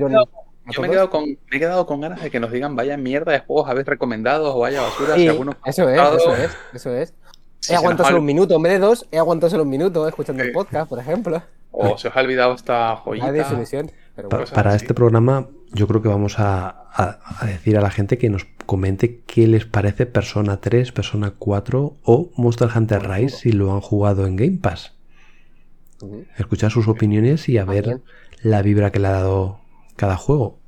me he, quedado con, me he quedado con ganas de que nos digan vaya mierda de juegos habéis recomendado o vaya basura. Sí, si alguno eso es, eso es, eso es. He aguantado ha- solo un minuto, en vez de dos, he aguantado solo un minuto escuchando el podcast, por ejemplo. O se os ha olvidado esta joyita. Pero bueno. para así. este programa yo creo que vamos a, a- a decir a la gente que nos comente qué les parece Persona 3, Persona 4 o Monster Hunter Rise si lo han jugado en Game Pass. Escuchar sus opiniones y a ver la vibra que le ha dado cada juego.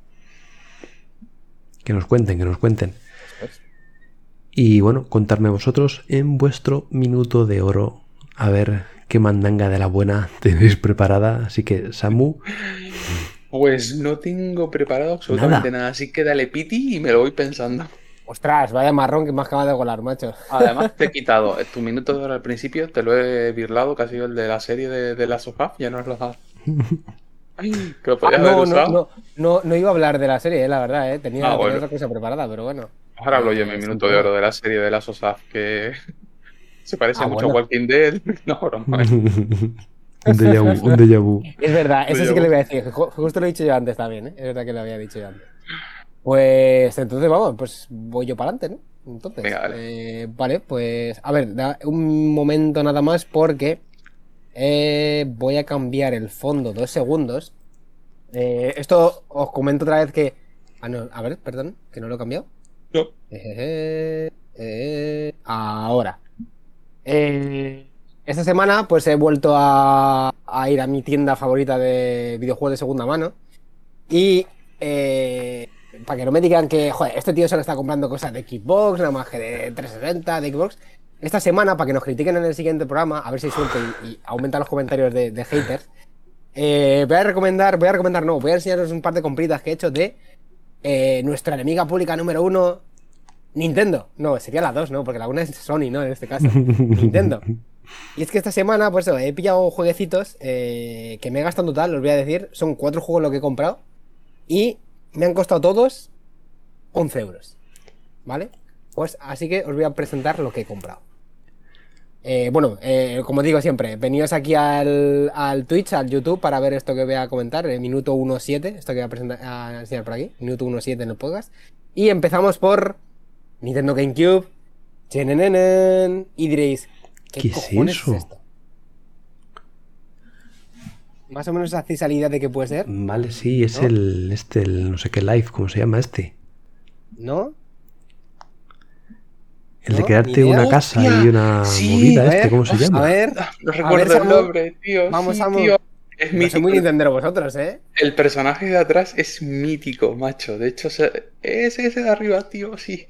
Que nos cuenten, que nos cuenten. Y bueno, contarme vosotros en vuestro minuto de oro a ver qué mandanga de la buena tenéis preparada. Así que, Samu, Pues no tengo preparado absolutamente Nada. nada. así que dale piti y me lo voy pensando. Ostras, vaya marrón que me acaba de colar, macho. Además, te he quitado tu minuto de hora al principio, te lo he birlado, que ha sido el de la serie de, de la sofá, ya no es lo has. Ay, que lo Ah, podías haber no, no, usado. no, no, no iba a hablar de la serie, eh, la verdad, eh. Tenía, Ah, tenía bueno. otra cosa preparada, pero bueno. Ahora hablo yo en mi Eh, minuto de oro de la serie de la sofá, que se parece Ah, mucho bueno. a Walking Dead. No, broma. Un déjà vu, un déjà vu. Es verdad, eso sí que le voy a decir. Ju- Justo lo he dicho yo antes también, ¿eh? Es verdad que lo había dicho yo antes. Pues entonces vamos, pues voy yo para adelante, ¿no? Entonces, Venga, dale. eh, vale, pues a ver, da un momento nada más porque eh, voy a cambiar el fondo dos segundos. Eh, esto os comento otra vez que... Ah, no, a ver, perdón, que no lo he cambiado. No. Eh, eh, ahora. Eh, esta semana pues he vuelto a, a ir a mi tienda favorita de videojuegos de segunda mano. Y eh, para que no me digan que, joder, este tío solo está comprando cosas de Xbox, nada más que de 360, de Xbox. Esta semana, para que nos critiquen en el siguiente programa, a ver si hay suerte y, y aumenta los comentarios de, de haters, eh, voy a recomendar, voy a recomendar, no, voy a enseñaros un par de compritas que he hecho de eh, nuestra enemiga pública número uno, Nintendo. No, sería la 2, ¿no? Porque la 1 es Sony, ¿no? En este caso. Nintendo. Y es que esta semana, pues eso, he pillado jueguecitos eh, que me he gastado en total, os voy a decir. Son cuatro juegos lo que he comprado. Y me han costado todos 11 euros. ¿Vale? Pues así que os voy a presentar lo que he comprado. Eh, bueno, eh, como digo siempre, veníos aquí al, al Twitch, al YouTube, para ver esto que voy a comentar, el minuto 1.7, esto que voy a, presentar, a enseñar por aquí, minuto 1.7 en el podcast. Y empezamos por Nintendo GameCube. Y diréis, ¿qué, ¿Qué es eso? esto? Más o menos hacéis la idea de qué puede ser, Vale, sí, es ¿No? el, este, el no sé qué live, ¿cómo se llama este? ¿no? El de ¿No? crearte una casa Hostia, y una sí, movida, a este, ver, ¿cómo se A llama? ver, No recuerdo el nombre, tío. Vamos, sí, tío. Es no soy mítico. muy Nintendero vosotros, ¿eh? El personaje de atrás es mítico, macho. De hecho, se- es ese de arriba, tío, sí.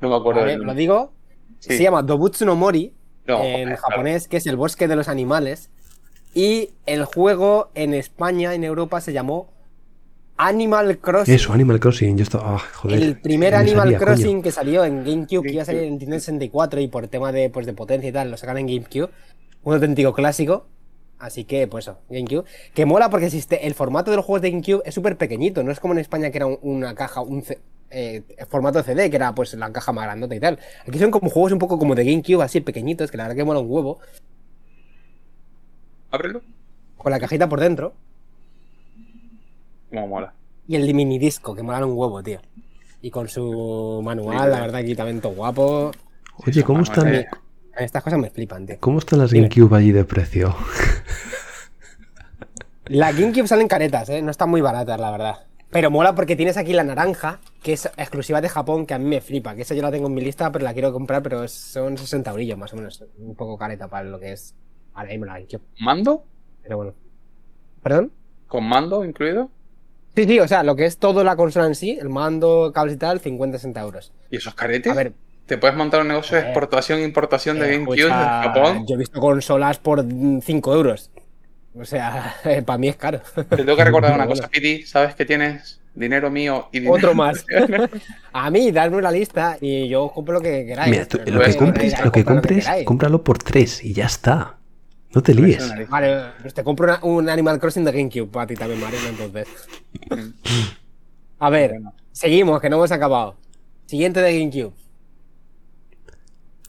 No me acuerdo Vale, del lo digo. Sí. Se llama Dobutsu no Mori No, en joder, japonés, que es el bosque de los animales. Y el juego en España, en Europa, se llamó Animal Crossing. Eso, Animal Crossing. Yo estaba. ah, joder. el primer me Animal coño. Crossing que salió en GameCube, que iba a salir en Nintendo 64 y por tema de, pues, de potencia y tal, lo sacan en GameCube. Un auténtico clásico. Así que, pues eso, GameCube. Que mola porque existe, el formato de los juegos de GameCube es súper pequeñito. No es como en España que era un- una caja, un C- eh, formato CD, que era pues la caja más grandota y tal. Aquí son como juegos un poco como de GameCube, así pequeñitos, que la verdad que mola un huevo. Ábrelo. Con la cajita por dentro. Como mola. Y el mini disco, que mola un huevo, tío. Y con su manual, la verdad, aquí también todo guapo. Oye, ¿cómo manual, Estas cosas me flipan, tío. ¿cómo están las Dime. GameCube allí de precio? La GameCube salen caretas, ¿eh? No están muy baratas, la verdad. Pero mola porque tienes aquí la naranja, que es exclusiva de Japón, que a mí me flipa. Que esa yo la tengo en mi lista, pero la quiero comprar, pero son 60 eurillos más o menos. Un poco careta para lo que es ahora mismo la GameCube. ¿Mando? Pero bueno. ¿Perdón? ¿Con mando incluido? Sí, sí, o sea, lo que es toda la consola en sí, el mando, cables y tal, 50-60 euros. ¿Y esos caretes? A ver, ¿Te puedes montar un negocio de Eh, exportación e importación de eh, GameCube en Japón? yo he visto consolas por 5 euros. O sea, para mí es caro. Te tengo que recordar una Bueno. cosa, Pidi. Sabes que tienes dinero mío y dinero... Otro más. A mí, dadme una lista y yo os compro lo que queráis. Mira, tú- Pero lo que es- compres, lo que cómpralo por tres y ya está. No te Eso líes. Vale, pues te compro una- un Animal Crossing de GameCube para ti también, Marina, entonces. A ver, seguimos, que no hemos acabado. Siguiente de GameCube.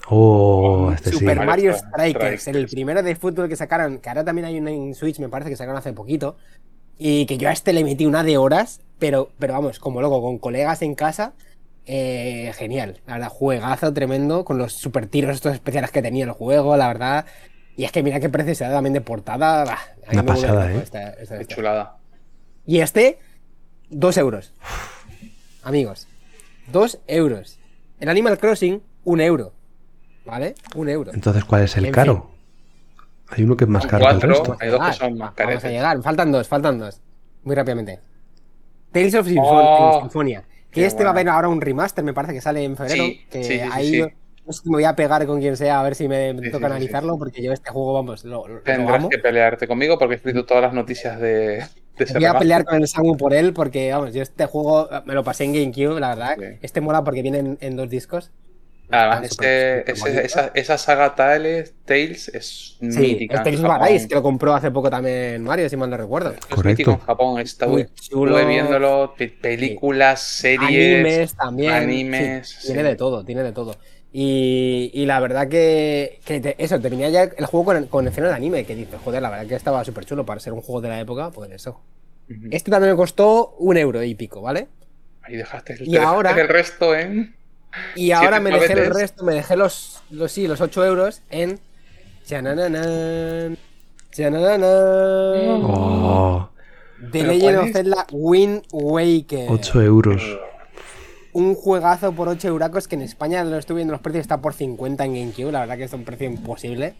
Oh, este. Super Mario Mario Strikers. Strikers, el primero de fútbol que sacaron, que ahora también hay una en Switch, me parece que sacaron hace poquito. Y que yo a este le metí una de horas, pero, pero vamos, como loco, con colegas en casa. eh, genial. La verdad, juegazo tremendo con los super tiros estos especiales que tenía el juego, la verdad. Y es que mira qué precio se da también de portada. bah, Una pasada, ¿eh? esta- esta- Qué chulada. Y este, 2 euros. Amigos, 2 euros. El Animal Crossing, un euro. ¿Vale? Un euro. Entonces, ¿cuál es el En caro? Hay uno que es más caro que el cuatro. resto. Hay dos que son más Vamos a llegar. Faltan dos, faltan dos. Muy rápidamente. Tales of Oh, Symphonia. Que este va a haber ahora un remaster, me parece que sale en febrero. Sí, que sí, ahí sí. no sé si me voy a pegar con quien sea a ver si me Sí, toca analizarlo, sí. porque yo este juego, vamos, lo, lo Tendrás amo. que pelearte conmigo porque he escrito todas las noticias de, Voy a pelear con el Samu por él, porque, vamos, yo este juego me lo pasé en GameCube, la verdad. Sí. Este mola porque viene en, en dos discos. Además, ese- ese- esa, esa saga Tales, Tales es Sí, mítica. el Tales of. Arise, que lo compró hace poco también Mario, si mal no recuerdo. Es Correcto. mítico en Japón. Estuve, Muy chulo. estuve viéndolo, pe- películas, series. Animes también. animes, sí, tiene de todo, tiene de todo. Y, y la verdad que, que te- eso, te venía ya el juego con, con escenas de anime, que dices, joder, la verdad que estaba súper chulo para ser un juego de la época, pues eso. Ujú. Este también me costó un euro y pico, ¿vale? Ahí dejaste el, Y ahora- dejaste el resto en. Y ahora me dejé el resto, me dejé los, los, sí, los 8 euros en... Chanananan, chanananan, Oh, The ¿Pero Legend of? Zelda Wind Waker. 8 euros. un juegazo por 8 euracos que en España lo estoy viendo los precios está por 50 en GameCube, la verdad que es un precio imposible.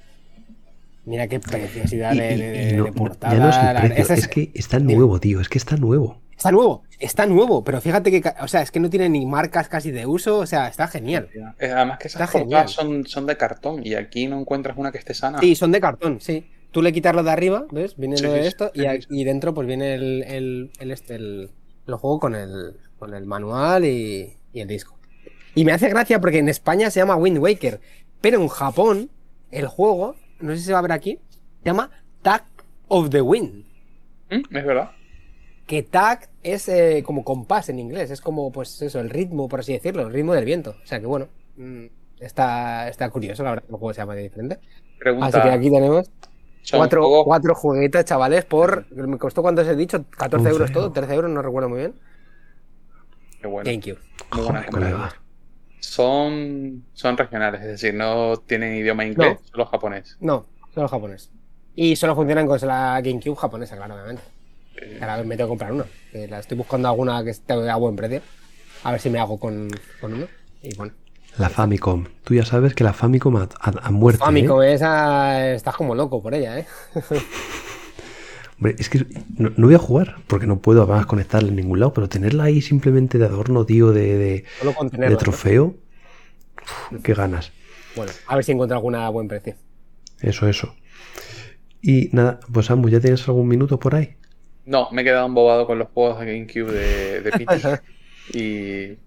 Mira qué preciosidad Y, de, y- de- y no- de portada. ya no es precio, que está nuevo, tío. Es que está nuevo. Está nuevo, está nuevo, pero fíjate que, o sea, es que no tiene ni marcas casi de uso, o sea, está genial. Además que esas portadas son, son de cartón y aquí no encuentras una que esté sana. Sí, son de cartón, sí. Tú le quitas lo de arriba, ¿ves? Viene Sí, lo de esto sí, y, sí, dentro pues viene el, el, el este, el, el juego con el, con el manual y, y el disco. Y me hace gracia porque en España se llama Wind Waker, pero en Japón el juego, no sé si se va a ver aquí, se llama Tag of the Wind. ¿Mm? Es verdad. Que tag es eh, como compás en inglés, es como pues eso, el ritmo, por así decirlo, el ritmo del viento. O sea que bueno, mm, está, está curioso, la verdad, que el juego se llama de diferente. Pregunta. Así que aquí tenemos ¿son cuatro, cuatro jueguitos, chavales, por. ¿Me costó cuánto os he dicho? 14 Un euros todo, 13 euros, no recuerdo muy bien. Qué bueno. Muy buena compra. colega. Son, son regionales, es decir, no tienen idioma inglés, No. solo japonés. No, solo japonés. Y solo funcionan con la GameCube japonesa, claro, obviamente. Ahora me tengo que comprar uno. que la estoy buscando alguna que esté a buen precio. A ver si me hago con, con uno. Y bueno. La Famicom. Tú ya sabes que la Famicom ha, ha- ha muerto. ¿eh? Famicom, esa estás como loco por ella, ¿eh? Hombre, es que no, no voy a jugar porque no puedo además conectarla en ningún lado, pero tenerla ahí simplemente de adorno, tío, de, de, ¿no? trofeo. uf, qué ganas. Bueno, a ver si encuentro alguna a buen precio. Eso, eso. Y nada, pues Samu, ¿ya tienes algún minuto por ahí? No, me he quedado embobado con los juegos de GameCube de, de Pity. y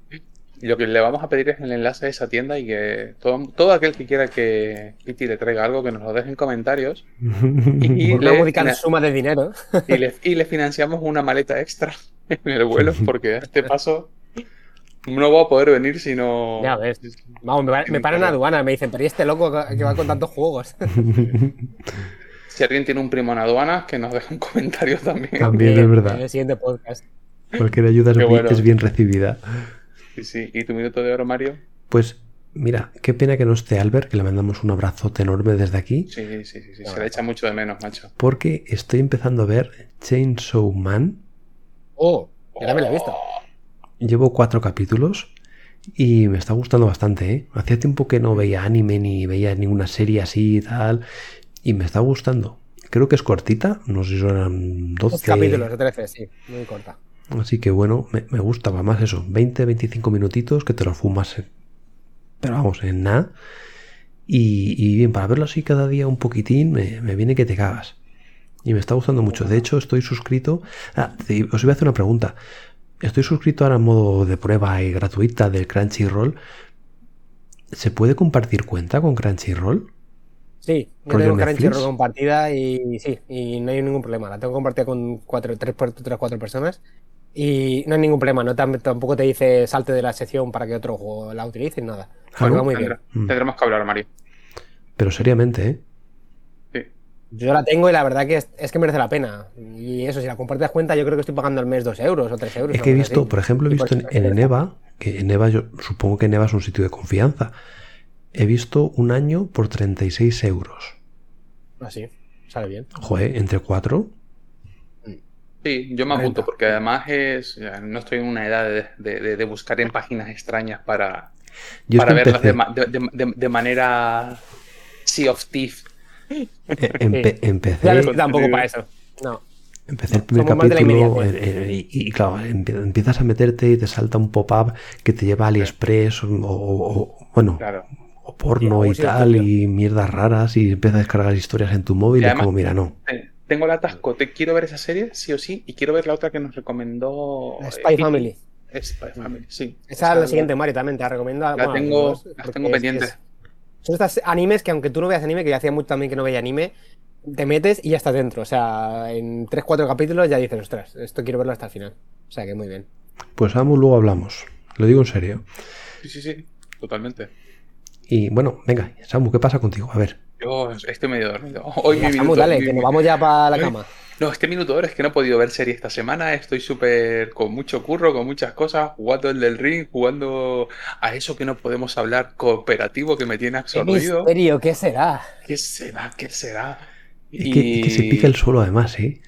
lo que le vamos a pedir es el enlace de esa tienda y que todo, todo aquel que quiera que Pity le traiga algo, que nos lo deje en comentarios Y una le- módica na- suma de dinero. y le, y le financiamos una maleta extra en el vuelo, porque a este paso no voy a poder venir si no. Ya ves. Vamos, me, va- me paran en aduana, me dicen, pero ¿y este loco que va con tantos juegos? Si alguien tiene un primo en aduanas, que nos deje un comentario también. También es En verdad. el siguiente podcast. Cualquier ayuda bueno. es bien recibida. Sí, sí. ¿Y tu minuto de oro, Mario? Pues mira, qué pena que no esté Albert, que le mandamos un abrazote enorme desde aquí, Sí, sí, sí, sí. Se le echa mucho de menos, macho. porque estoy empezando a ver Chainsaw Man. Oh, yo también lo he visto. Llevo cuatro capítulos y me está gustando bastante, ¿eh? Hacía tiempo que no veía anime ni veía ninguna serie así y tal, y me está gustando. Creo que es cortita, no sé si son 12 Dos capítulos de 13, sí, muy corta. Así que bueno, me, me gustaba más eso, 20, 25 minutitos que te lo fumas, en- pero vamos, en nada. Y, y bien, para verlo así cada día un poquitín, me, me viene que te cagas. Y me está gustando mucho. De hecho, estoy suscrito. Ah, os voy a hacer una pregunta. Estoy suscrito ahora en modo de prueba y gratuita del Crunchyroll. ¿Se puede compartir cuenta con Crunchyroll? Sí, yo ¿Rollo tengo? Crunchyroll compartida y sí, y no hay ningún problema. La tengo compartida con cuatro, tres, tres, cuatro personas y no hay ningún problema. No tam- tampoco te dice salte de la sección para que otro juego la utilice, nada. Ah, ¿no? va muy bien. Tendrá- Mm. Tendremos que hablar, Mario. Pero seriamente, ¿eh? Sí. Yo la tengo y la verdad que es, es que merece la pena. Y eso, si la compartes cuenta, yo creo que estoy pagando al mes dos euros o tres euros. Es que he visto, así. por ejemplo, he visto en. Eneva que en EVA yo supongo que en EVA es un sitio de confianza. He visto un año por 36 euros. Así, sale bien. Joder, entre cuatro. Sí, yo me apunto porque además es, no estoy en una edad de, de- de buscar en páginas extrañas para, Yo para verlas de, de- de- de- de manera Sea of Thief. eh, empe- empecé, Claro, tampoco para eso. No. empecé el primer Somos capítulo inmediatez. en- y, y claro, empie- empiezas a meterte y te salta un pop-up que te lleva a AliExpress o, o- o- bueno, Claro. o porno y tal y mierdas raras y empiezas a descargar historias en tu móvil Y y es además- como, mira, no. Eh, Tengo el atasco, te quiero ver esa serie, sí o sí, y quiero ver la otra que nos recomendó. La eh, Spy Family. Spy Family, sí. Esa es la siguiente, Mario, también te la recomiendo. La bueno, tengo, las dos, las tengo es- pendientes. es- Son estas animes que aunque tú no veas anime, que yo hacía mucho también que no veía anime, te metes y ya estás dentro. O sea, en 3-4 capítulos ya dices, ostras, esto quiero verlo hasta el final. O sea que muy bien. Pues vamos, luego hablamos. Lo digo en serio. Sí, sí, sí, totalmente. Y bueno, venga, Samu, ¿qué pasa contigo? A ver. Yo estoy medio dormido. Hoy mi minuto, dale, mi- que nos vamos ya para la cama. No, este minuto ahora es que no he podido ver serie esta semana. Estoy súper con mucho curro, con muchas cosas, jugando el del ring, jugando a eso que no podemos hablar cooperativo que me tiene ¿Qué absorbido. misterio? ¿Qué será? ¿Qué será? ¿Qué será? Es que, es que se pica el suelo además, ¿eh?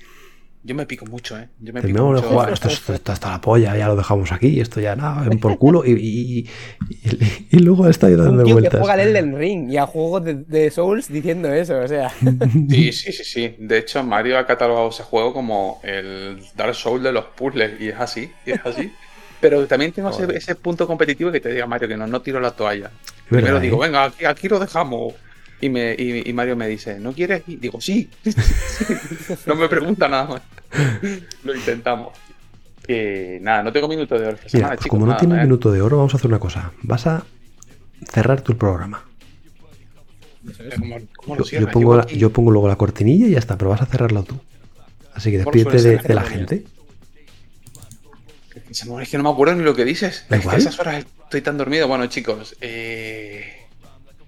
Yo me pico mucho, ¿eh? Yo me pico mucho. jugar, esto, esto está hasta la polla, ya lo dejamos aquí, esto ya nada, ven por culo y, y, y- y- luego está ahí dando tío que vueltas. juega al Elden Ring y a juegos de, de Souls diciendo eso, o sea. Sí, sí, sí, sí. De hecho, Mario ha catalogado ese juego como el Dark Souls de los puzzles y es así, y es así. Pero también tengo ese, ese punto competitivo que te diga Mario que no, no tiro la toalla. Primero digo, ¿eh? venga, aquí, aquí lo dejamos. Y, me, y, y Mario me dice, ¿no quieres? Y digo, sí. no me pregunta nada más. lo intentamos. Que nada, no tengo minuto de oro esta Mira, semana, pues chicos. como no nada, tienes ¿eh? minuto de oro, vamos a hacer una cosa. Vas a cerrar tu programa. ¿Cómo, cómo Yo, lo yo pongo la- yo pongo luego la cortinilla y ya está, pero vas a cerrarlo tú. Así que ¿Cómo despídete de, la gente. Es que no me acuerdo ni lo que dices. Da Es que a esas horas estoy tan dormido. Bueno, chicos, eh,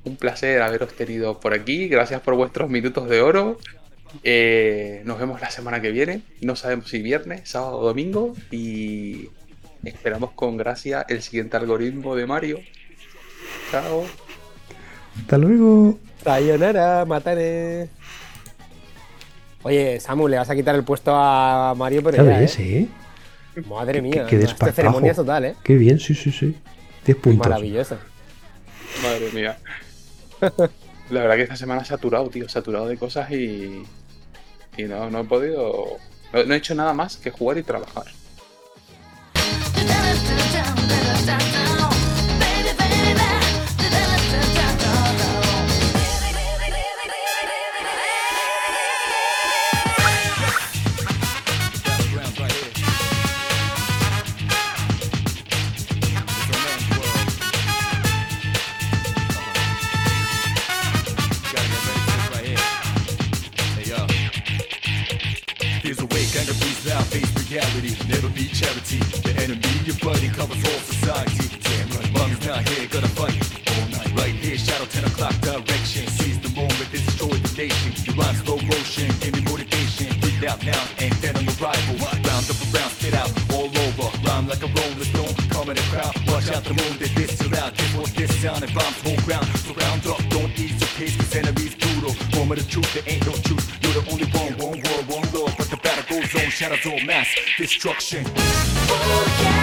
un placer haberos tenido por aquí. Gracias por vuestros minutos de oro. Eh, nos vemos la semana que viene. No sabemos si viernes, sábado o domingo. Y esperamos con gracia el siguiente algoritmo de Mario. Chao. Hasta luego. Sayonara, matane. Oye, Samu, le vas a quitar el puesto a Mario, pero Ya ya, ves, ¿eh? ¿eh? Madre Qué- mía, qué. Este ceremonia total, ¿eh? Qué bien, sí, sí, sí. 10 puntos. Maravilloso. Madre mía. La verdad que esta semana saturado, tío. Saturado de cosas y. Y no, no he podido. No, no he hecho nada más que jugar y trabajar. mass destruction. Oh, yeah.